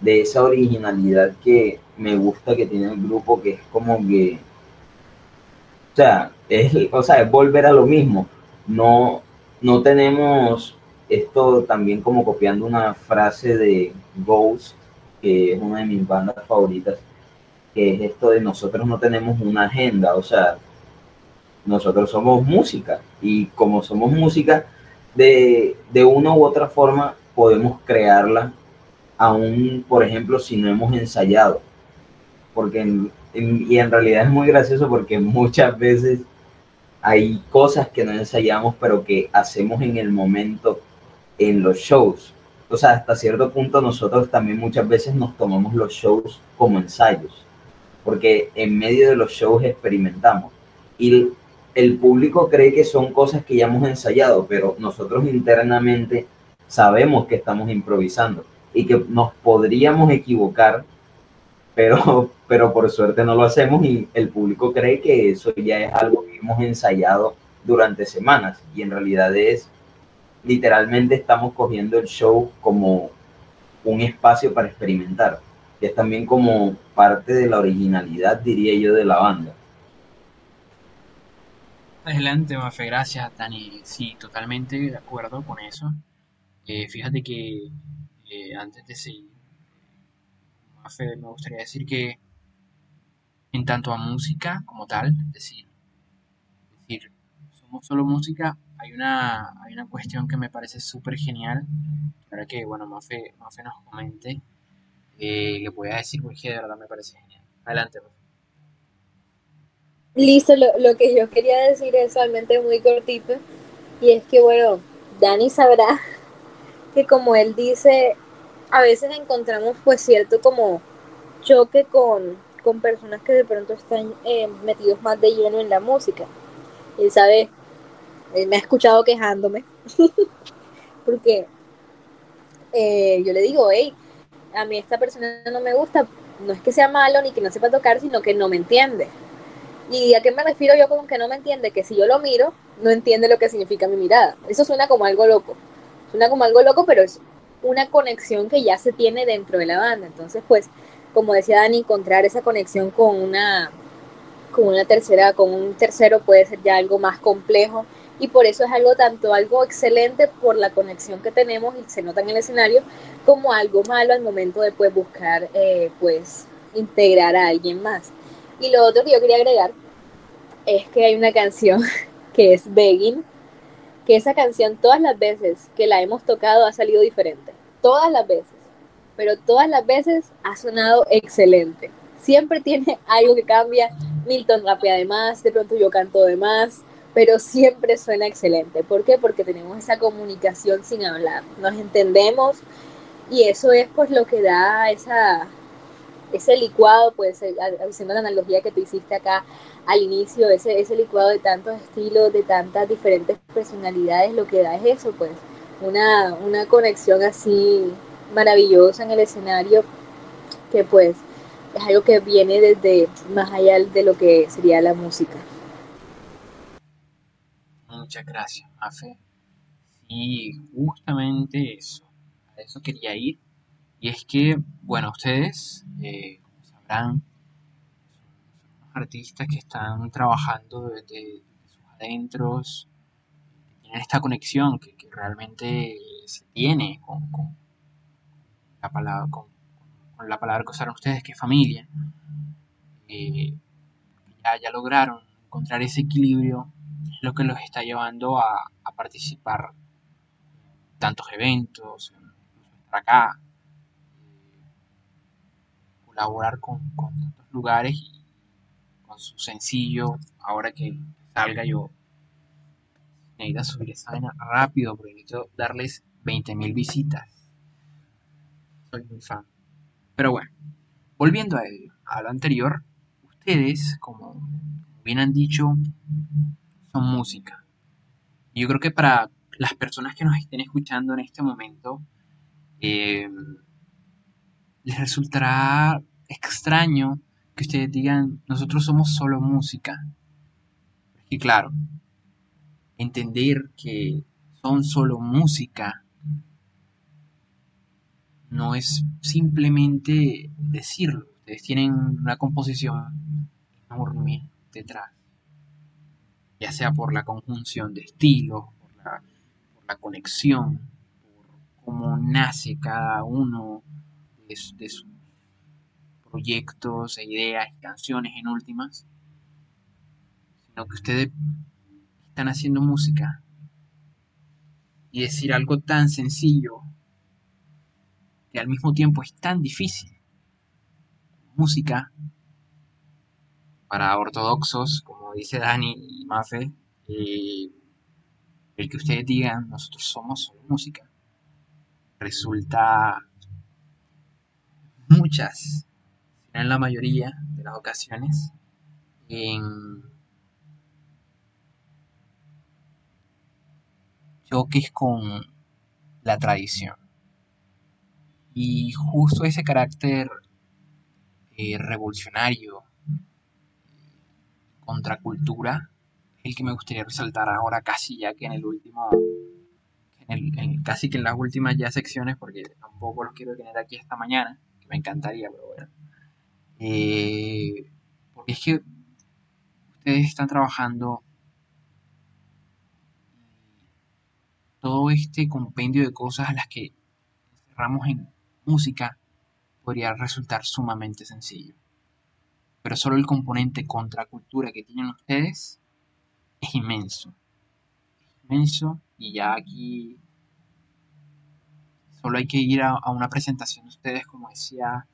de esa originalidad que me gusta que tiene el grupo, que es como que, o sea, es, o sea, volver a lo mismo. No, no tenemos esto también como copiando una frase de Ghost, que es una de mis bandas favoritas, que es esto de nosotros no tenemos una agenda, o sea, nosotros somos música y como somos música, de, de una u otra forma podemos crearla, aún, por ejemplo, si no hemos ensayado. Porque y en realidad es muy gracioso porque muchas veces hay cosas que no ensayamos, pero que hacemos en el momento en los shows. O sea, hasta cierto punto nosotros también muchas veces nos tomamos los shows como ensayos, porque en medio de los shows experimentamos. Y el público cree que son cosas que ya hemos ensayado, pero nosotros internamente sabemos que estamos improvisando y que nos podríamos equivocar, pero, pero por suerte no lo hacemos y el público cree que eso ya es algo que hemos ensayado durante semanas y en realidad es literalmente estamos cogiendo el show como un espacio para experimentar, que es también como parte de la originalidad, diría yo, de la banda. Adelante, Mafe, gracias, Dani. Sí, totalmente de acuerdo con eso. Eh, fíjate que eh, antes de seguir, me gustaría decir que en tanto a música como tal, es decir, decir somos solo música, hay una, hay una cuestión que me parece súper genial, para que, bueno, Mafe, Mafe nos comente, eh, que pueda decir porque de verdad me parece genial. Adelante, Mafe. Listo, lo, lo, que yo quería decir es realmente muy cortito y es que, bueno, Dani sabrá que como él dice, a veces encontramos pues cierto como choque con, con personas que de pronto están eh, metidos más de lleno en la música. Él sabe, él me ha escuchado quejándome, porque eh, yo le digo, hey, a mí esta persona no me gusta, no es que sea malo ni que no sepa tocar, sino que no me entiende. ¿Y a qué me refiero yo con que no me entiende? Que si yo lo miro, no entiende lo que significa mi mirada. Eso suena como algo loco. Suena como algo loco, pero es una conexión que ya se tiene dentro de la banda. Entonces, pues, como decía Dani, encontrar esa conexión con una, con una tercera, con un tercero puede ser ya algo más complejo. Y por eso es algo tanto algo excelente por la conexión que tenemos y se nota en el escenario, como algo malo al momento de pues, buscar eh, pues integrar a alguien más. Y lo otro que yo quería agregar es que hay una canción que es Begging, que esa canción todas las veces que la hemos tocado ha salido diferente. Todas las veces. Pero todas las veces ha sonado excelente. siempre tiene algo que cambia. Milton rapea de más, de pronto yo canto de más, pero siempre suena excelente. ¿Por qué? Porque tenemos esa comunicación sin hablar, nos entendemos y eso es pues lo que da esa, ese licuado, pues haciendo la analogía que tú hiciste acá al inicio, ese, ese licuado de tantos estilos, de tantas diferentes personalidades, lo que da es eso, pues una, una conexión así maravillosa en el escenario que pues es algo que viene desde más allá de lo que sería la música. Muchas gracias, Mafe. Y justamente eso, a eso quería ir. Y es que, bueno, ustedes, eh, como sabrán, artistas que están trabajando desde, sus adentros, tienen esta conexión que, realmente se tiene con, la palabra, con, la palabra que usaron ustedes, que es familia. Eh, ya, lograron encontrar ese equilibrio lo que los está llevando a, participar en tantos eventos, estar acá, eh, colaborar con, tantos lugares y su sencillo, ahora que salga yo necesito subir esa vaina rápido porque necesito darles 20.000 visitas. Soy muy fan. Pero bueno, volviendo a, a lo anterior, ustedes, como bien han dicho, son música. Yo creo que para las personas que nos estén escuchando en este momento, eh, les resultará extraño que ustedes digan, nosotros somos solo música. Y claro, entender que son solo música no es simplemente decirlo. Ustedes tienen una composición enorme detrás ya sea por la conjunción de estilos, por la, conexión, por cómo nace cada uno de, proyectos e ideas y canciones en últimas, sino que ustedes están haciendo música y decir algo tan sencillo que al mismo tiempo es tan difícil. Música para ortodoxos, como dice Dani y Mafe, el que ustedes digan nosotros somos música, resulta muchas, en la mayoría de las ocasiones, en choques con la tradición. Y justo ese carácter eh, revolucionario contracultura el que me gustaría resaltar ahora casi ya que en el último en casi que en las últimas ya secciones porque tampoco los quiero tener aquí esta mañana que me encantaría pero bueno eh, porque es que ustedes están trabajando todo este compendio de cosas a las que cerramos en música podría resultar sumamente sencillo pero solo el componente contracultura que tienen ustedes es inmenso. Es inmenso y ya aquí solo hay que ir a, una presentación de ustedes, como decía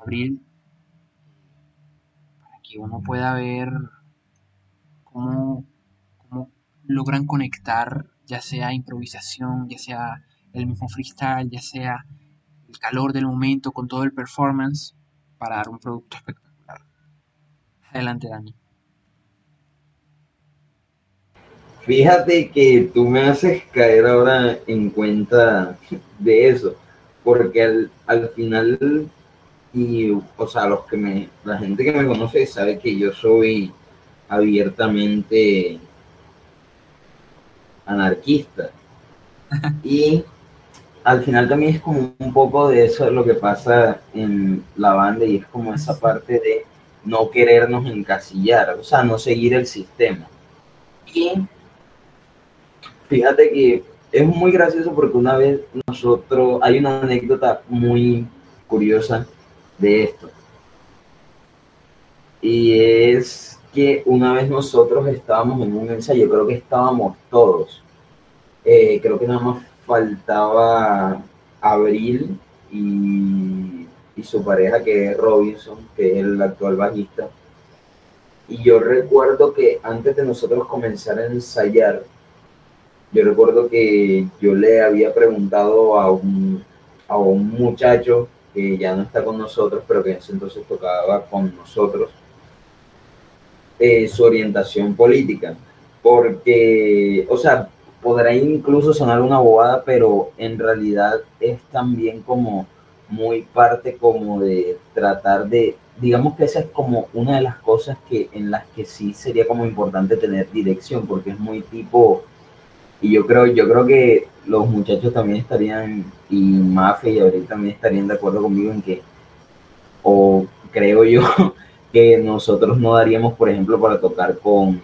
Abril, que uno pueda ver cómo, cómo logran conectar, ya sea improvisación, ya sea el mismo freestyle, ya sea el calor del momento con todo el performance para dar un producto espectacular. Adelante, Dani. Fíjate que tú me haces caer ahora en cuenta de eso, porque al, final, y, o sea, los que me, la gente que me conoce sabe que yo soy abiertamente anarquista. Y al final también es como un poco de eso lo que pasa en la banda y es como esa parte de no querernos encasillar, o sea, no seguir el sistema. Y fíjate que es muy gracioso porque una vez nosotros, hay una anécdota muy curiosa de esto. Y es que una vez nosotros estábamos en un ensayo, creo que estábamos todos. Eh, creo que nada más faltaba Abril y y su pareja que es Robinson, que es el actual bajista. Y yo recuerdo que antes de nosotros comenzar a ensayar, yo recuerdo que yo le había preguntado a un, a un muchacho que ya no está con nosotros, pero que en ese entonces tocaba con nosotros, eh, su orientación política. Porque, o sea, podrá incluso sonar una bobada, pero en realidad es también como muy parte como de tratar de, digamos que esa es como una de las cosas que en las que sí sería como importante tener dirección, porque es muy tipo, y yo creo, yo creo que los muchachos también estarían, y Mafe y Abril también estarían de acuerdo conmigo en que, o creo yo, que nosotros no daríamos, por ejemplo, para tocar con,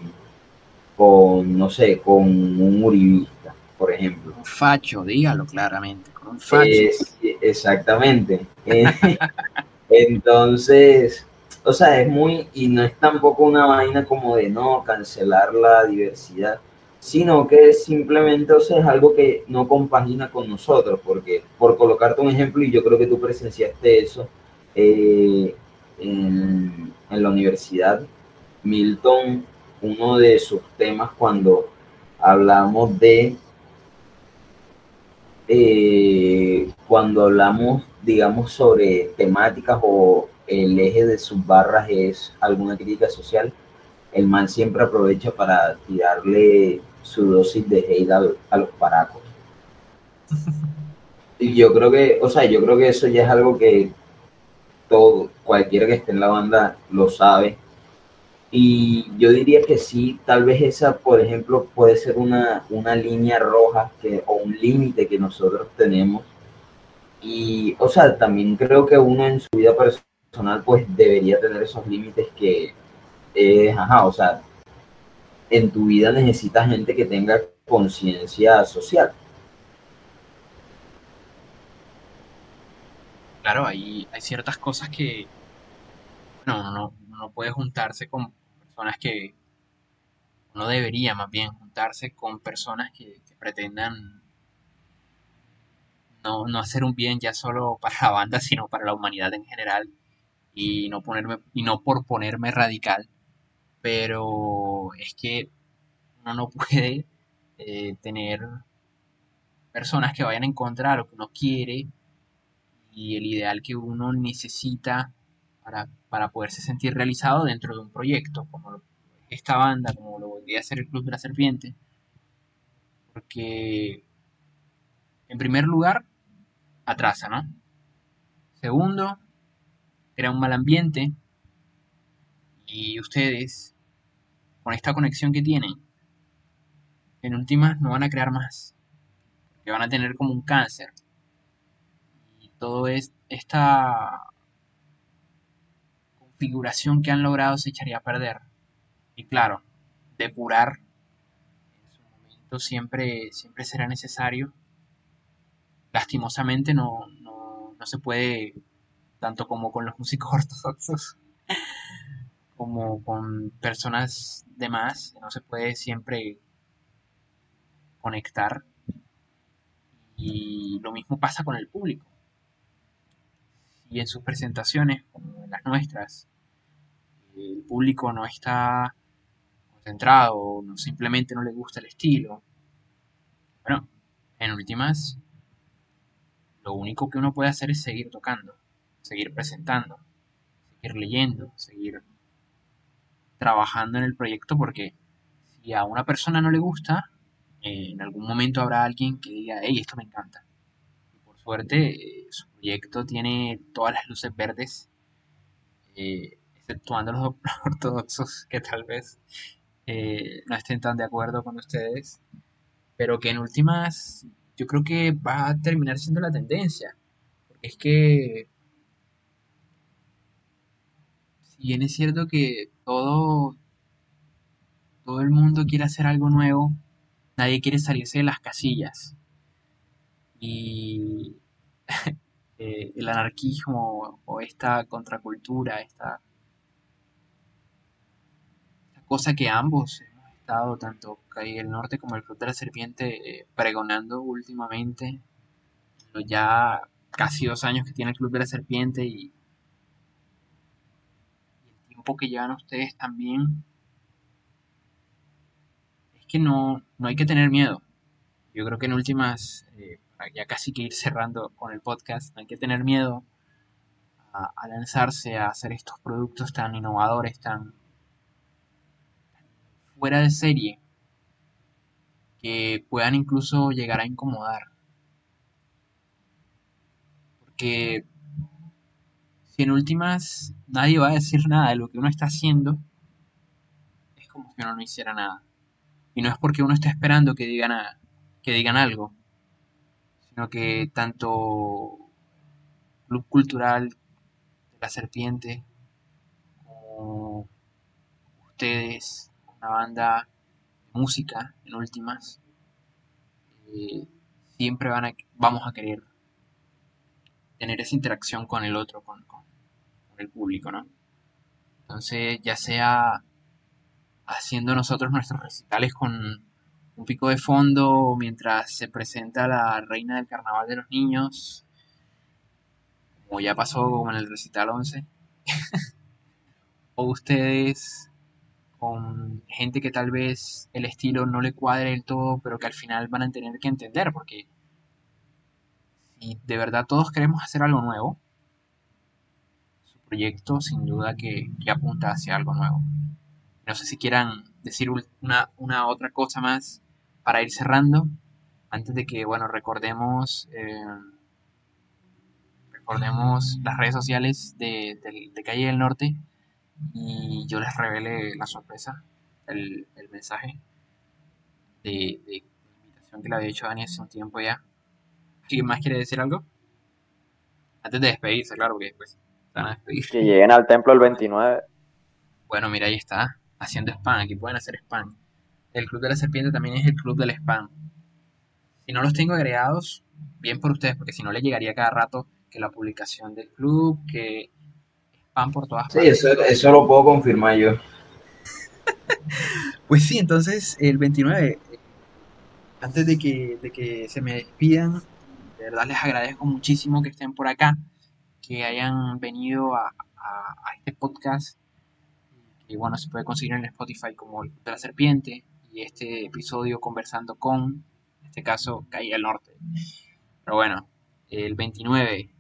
con no sé, con un uribista, por ejemplo. Un facho, dígalo claramente, con un facho. exactamente. Entonces, o sea, es muy, y no es tampoco una vaina como de no cancelar la diversidad, sino que simplemente, o sea, es algo que no compagina con nosotros, porque por colocarte un ejemplo, y yo creo que tú presenciaste eso eh, en, la universidad, Milton, uno de sus temas cuando hablamos de, eh, cuando hablamos, digamos, sobre temáticas o el eje de sus barras es alguna crítica social, el man siempre aprovecha para tirarle su dosis de hate a, los paracos. Y yo creo que, o sea, yo creo que eso ya es algo que todo, cualquiera que esté en la banda lo sabe. Y yo diría que sí, tal vez esa, por ejemplo, puede ser una, una línea roja que, o un límite que nosotros tenemos. Y, o sea, también creo que uno en su vida personal, pues debería tener esos límites que, ajá, o sea, en tu vida necesitas gente que tenga conciencia social. Claro, hay, hay ciertas cosas que no, no, no puede juntarse con personas que no debería más bien juntarse con personas que, pretendan no, no, hacer un bien ya solo para la banda, sino para la humanidad en general y no ponerme y no por ponerme radical, pero es que uno no puede eh, tener personas que vayan en contra de lo que uno quiere y el ideal que uno necesita para, para poderse sentir realizado dentro de un proyecto, como esta banda, como lo podría ser el Club de la Serpiente. Porque, en primer lugar, atrasa, ¿no? Segundo, era un mal ambiente y ustedes con esta conexión que tienen, en últimas no van a crear más, que van a tener como un cáncer. Y todo es esta configuración que han logrado se echaría a perder. Y claro, depurar en su momento siempre, siempre será necesario. Lastimosamente no, no, no se puede, tanto como con los músicos ortodoxos, como con personas de más, no se puede siempre conectar. Y lo mismo pasa con el público. Si en sus presentaciones, como en las nuestras, el público no está concentrado, no simplemente no le gusta el estilo, bueno, en últimas, lo único que uno puede hacer es seguir tocando, seguir presentando, seguir leyendo, seguir trabajando en el proyecto porque si a una persona no le gusta, eh, en algún momento habrá alguien que diga, hey, esto me encanta. Y por suerte, eh, su proyecto tiene todas las luces verdes, eh, exceptuando los ortodoxos que tal vez no estén tan de acuerdo con ustedes, pero que en últimas yo creo que va a terminar siendo la tendencia. Es que si es cierto que todo, todo el mundo quiere hacer algo nuevo, nadie quiere salirse de las casillas. Y eh, el anarquismo o esta contracultura, esta, cosa que ambos hemos estado, tanto del Norte como el Club de la Serpiente, eh, pregonando últimamente, ya casi dos años que tiene el Club de la Serpiente y, el tiempo que llevan ustedes también, es que no, no hay que tener miedo. Yo creo que en últimas, eh, ya casi que ir cerrando con el podcast, no hay que tener miedo a, a lanzarse a hacer estos productos tan innovadores, tan fuera de serie, que puedan incluso llegar a incomodar que si en últimas nadie va a decir nada de lo que uno está haciendo, es como si uno no hiciera nada. Y no es porque uno esté esperando que digan, que digan algo, sino que tanto Club Cultural de la Serpiente como ustedes, una banda de música en últimas, eh, siempre van a, vamos a querer tener esa interacción con el otro, con, el público, ¿no? Entonces, ya sea haciendo nosotros nuestros recitales con un pico de fondo mientras se presenta la reina del carnaval de los niños, como ya pasó en el recital 11, o ustedes con gente que tal vez el estilo no le cuadre del todo, pero que al final van a tener que entender, porque y de verdad todos queremos hacer algo nuevo, su proyecto sin duda que, apunta hacia algo nuevo. No sé si quieran decir una, una, otra cosa más para ir cerrando, antes de que, bueno, recordemos, eh, recordemos las redes sociales de, Calle del Norte y yo les revele la sorpresa, el, mensaje de, de invitación que le había hecho Dani hace un tiempo ya ¿Quién más quiere decir algo? Antes de despedirse, claro, que después van a despedir. Que lleguen al templo el 29. Bueno, mira, ahí está, haciendo spam, aquí pueden hacer spam. El Club de la Serpiente también es el Club del Spam. Si no los tengo agregados, bien por ustedes, porque si no le llegaría cada rato que la publicación del club, que spam por todas partes. Sí, eso, eso lo puedo confirmar yo. pues sí, entonces el 29, antes de que, de que se me despidan, de verdad les agradezco muchísimo que estén por acá, que hayan venido a, este podcast, que bueno, se puede conseguir en Spotify como el de la serpiente, y este episodio conversando con, en este caso, Calle del Norte. Pero bueno, el 29,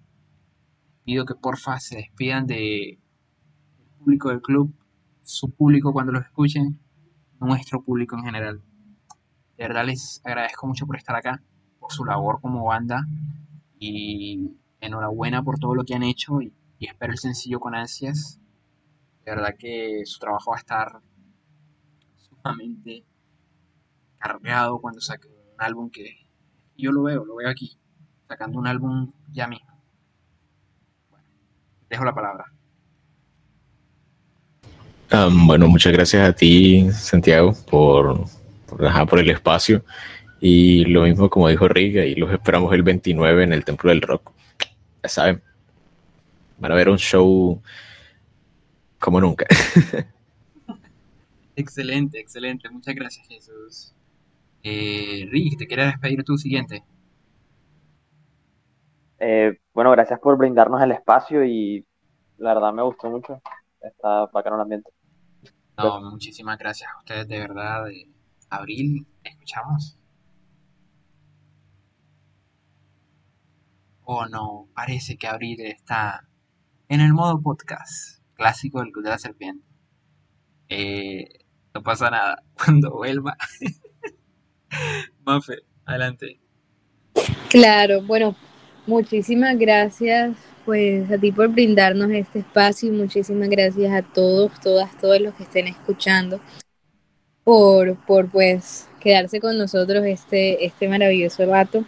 pido que porfa se despidan de público del club, su público cuando los escuchen, nuestro público en general. De verdad les agradezco mucho por estar acá su labor como banda y enhorabuena por todo lo que han hecho y, espero el sencillo con ansias. De verdad que su trabajo va a estar sumamente cargado cuando saque un álbum que yo lo veo, lo veo aquí, sacando un álbum ya mismo. Dejo la palabra. bueno, muchas gracias a ti, Santiago, por, por, por el espacio. Y lo mismo como dijo Riga, y los esperamos el 29 en el Templo del Rock. Ya saben, van a ver un show como nunca. excelente, excelente. Muchas gracias, Jesús. Eh, Rick, ¿te quieres despedir tú siguiente? Eh, bueno, gracias por brindarnos el espacio y la verdad me gustó mucho. Está bacano el ambiente. No, muchísimas gracias a ustedes, de verdad. Abril, escuchamos? Oh no, parece que Abril está en el modo podcast clásico del Club de la Serpiente. Eh, no pasa nada. Cuando vuelva. Mafe, adelante. Claro, bueno, muchísimas gracias pues a ti por brindarnos este espacio y muchísimas gracias a todos, todas, todos los que estén escuchando por, por pues quedarse con nosotros este, este maravilloso rato.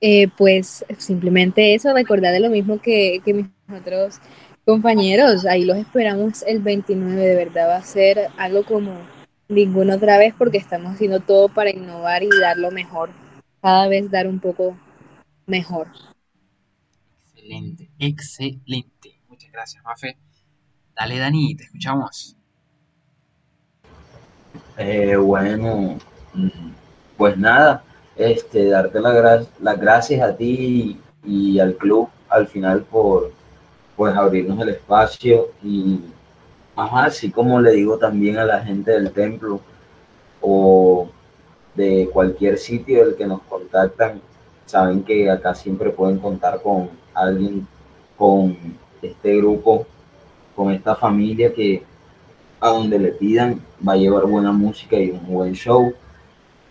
Eh, pues simplemente eso, recordar de lo mismo que, mis otros compañeros, ahí los esperamos el 29, de verdad va a ser algo como ninguna otra vez porque estamos haciendo todo para innovar y dar lo mejor, cada vez dar un poco mejor. Excelente, excelente. Muchas gracias, Mafe. Dale, Dani, te escuchamos. Eh, bueno, pues nada, este, darte las gracias a ti y al club al final por pues abrirnos el espacio y ajá, así como le digo también a la gente del templo o de cualquier sitio del que nos contactan, saben que acá siempre pueden contar con alguien, con este grupo, con esta familia que a donde le pidan va a llevar buena música y un buen show.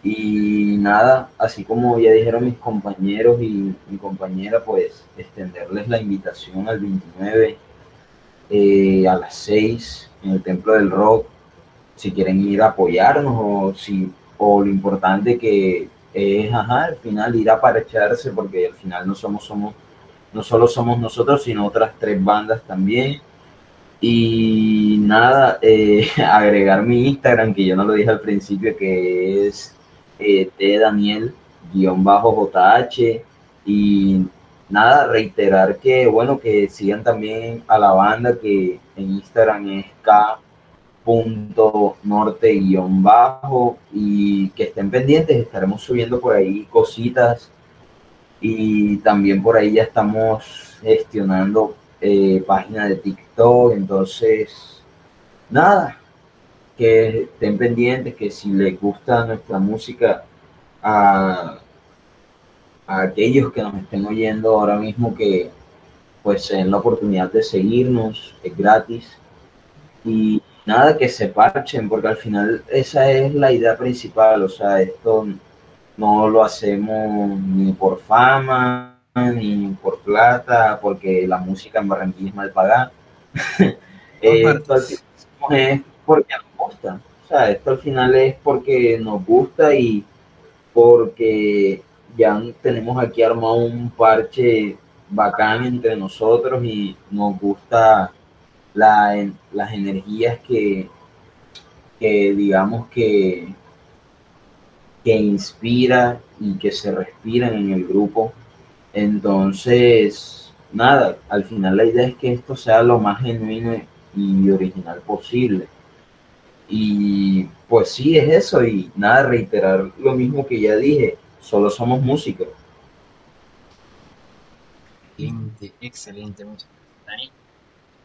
Y nada, así como ya dijeron mis compañeros y mi compañera, pues extenderles la invitación al 29 eh, a las 6 en el Templo del Rock, si quieren ir a apoyarnos o, si, o lo importante que es, ajá, al final ir a parecharse, porque al final no somos, somos, no solo somos nosotros, sino otras tres bandas también. Y nada, eh, agregar mi Instagram, que yo no lo dije al principio, que es eh, T Daniel guion bajo JH y nada, reiterar que bueno, que sigan también a la banda que en Instagram es K norte guion bajo y que estén pendientes, estaremos subiendo por ahí cositas y también por ahí ya estamos gestionando eh, página de TikTok, entonces nada, que estén pendientes, que si les gusta nuestra música, a, aquellos que nos estén oyendo ahora mismo, que pues se den la oportunidad de seguirnos, es gratis. Y nada, que se parchen, porque al final esa es la idea principal, o sea, esto no lo hacemos ni por fama, ni por plata, porque la música en Barranquilla es mal pagada. esto es porque O sea, esto al final es porque nos gusta y porque ya tenemos aquí armado un parche bacán entre nosotros y nos gusta la, las energías que, que digamos que, que inspira y que se respiran en el grupo. Entonces, nada, al final la idea es que esto sea lo más genuino y original posible. Y pues sí, es eso. Y nada, reiterar lo mismo que ya dije, solo somos músicos. Excelente, excelente. Muchas gracias, Dani.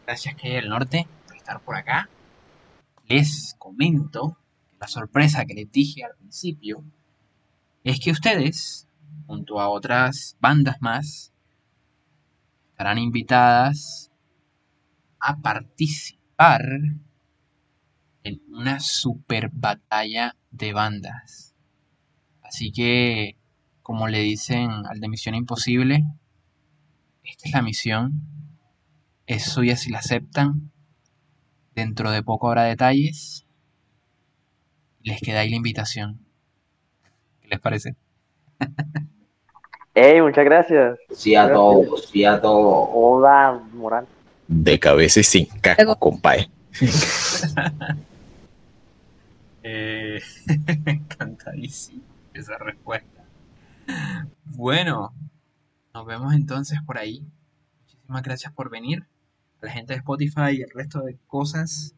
Gracias, que del Norte, por estar por acá. Les comento la sorpresa que les dije al principio es que ustedes, junto a otras bandas más, estarán invitadas a participar en una super batalla de bandas. Así que, como le dicen al de Misión Imposible, esta es la misión, es suya si la aceptan. Dentro de poco habrá detalles. Les queda ahí la invitación. ¿Qué les parece? ¡Ey, muchas gracias! Sí a todos, sí a todos. Hola, Moral. De cabeza y sin casco, compadre. Eh, encantadísimo esa respuesta. Bueno, nos vemos entonces por ahí. Muchísimas gracias por venir. A la gente de Spotify y el resto de cosas.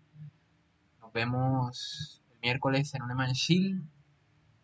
Nos vemos el miércoles en un Chill.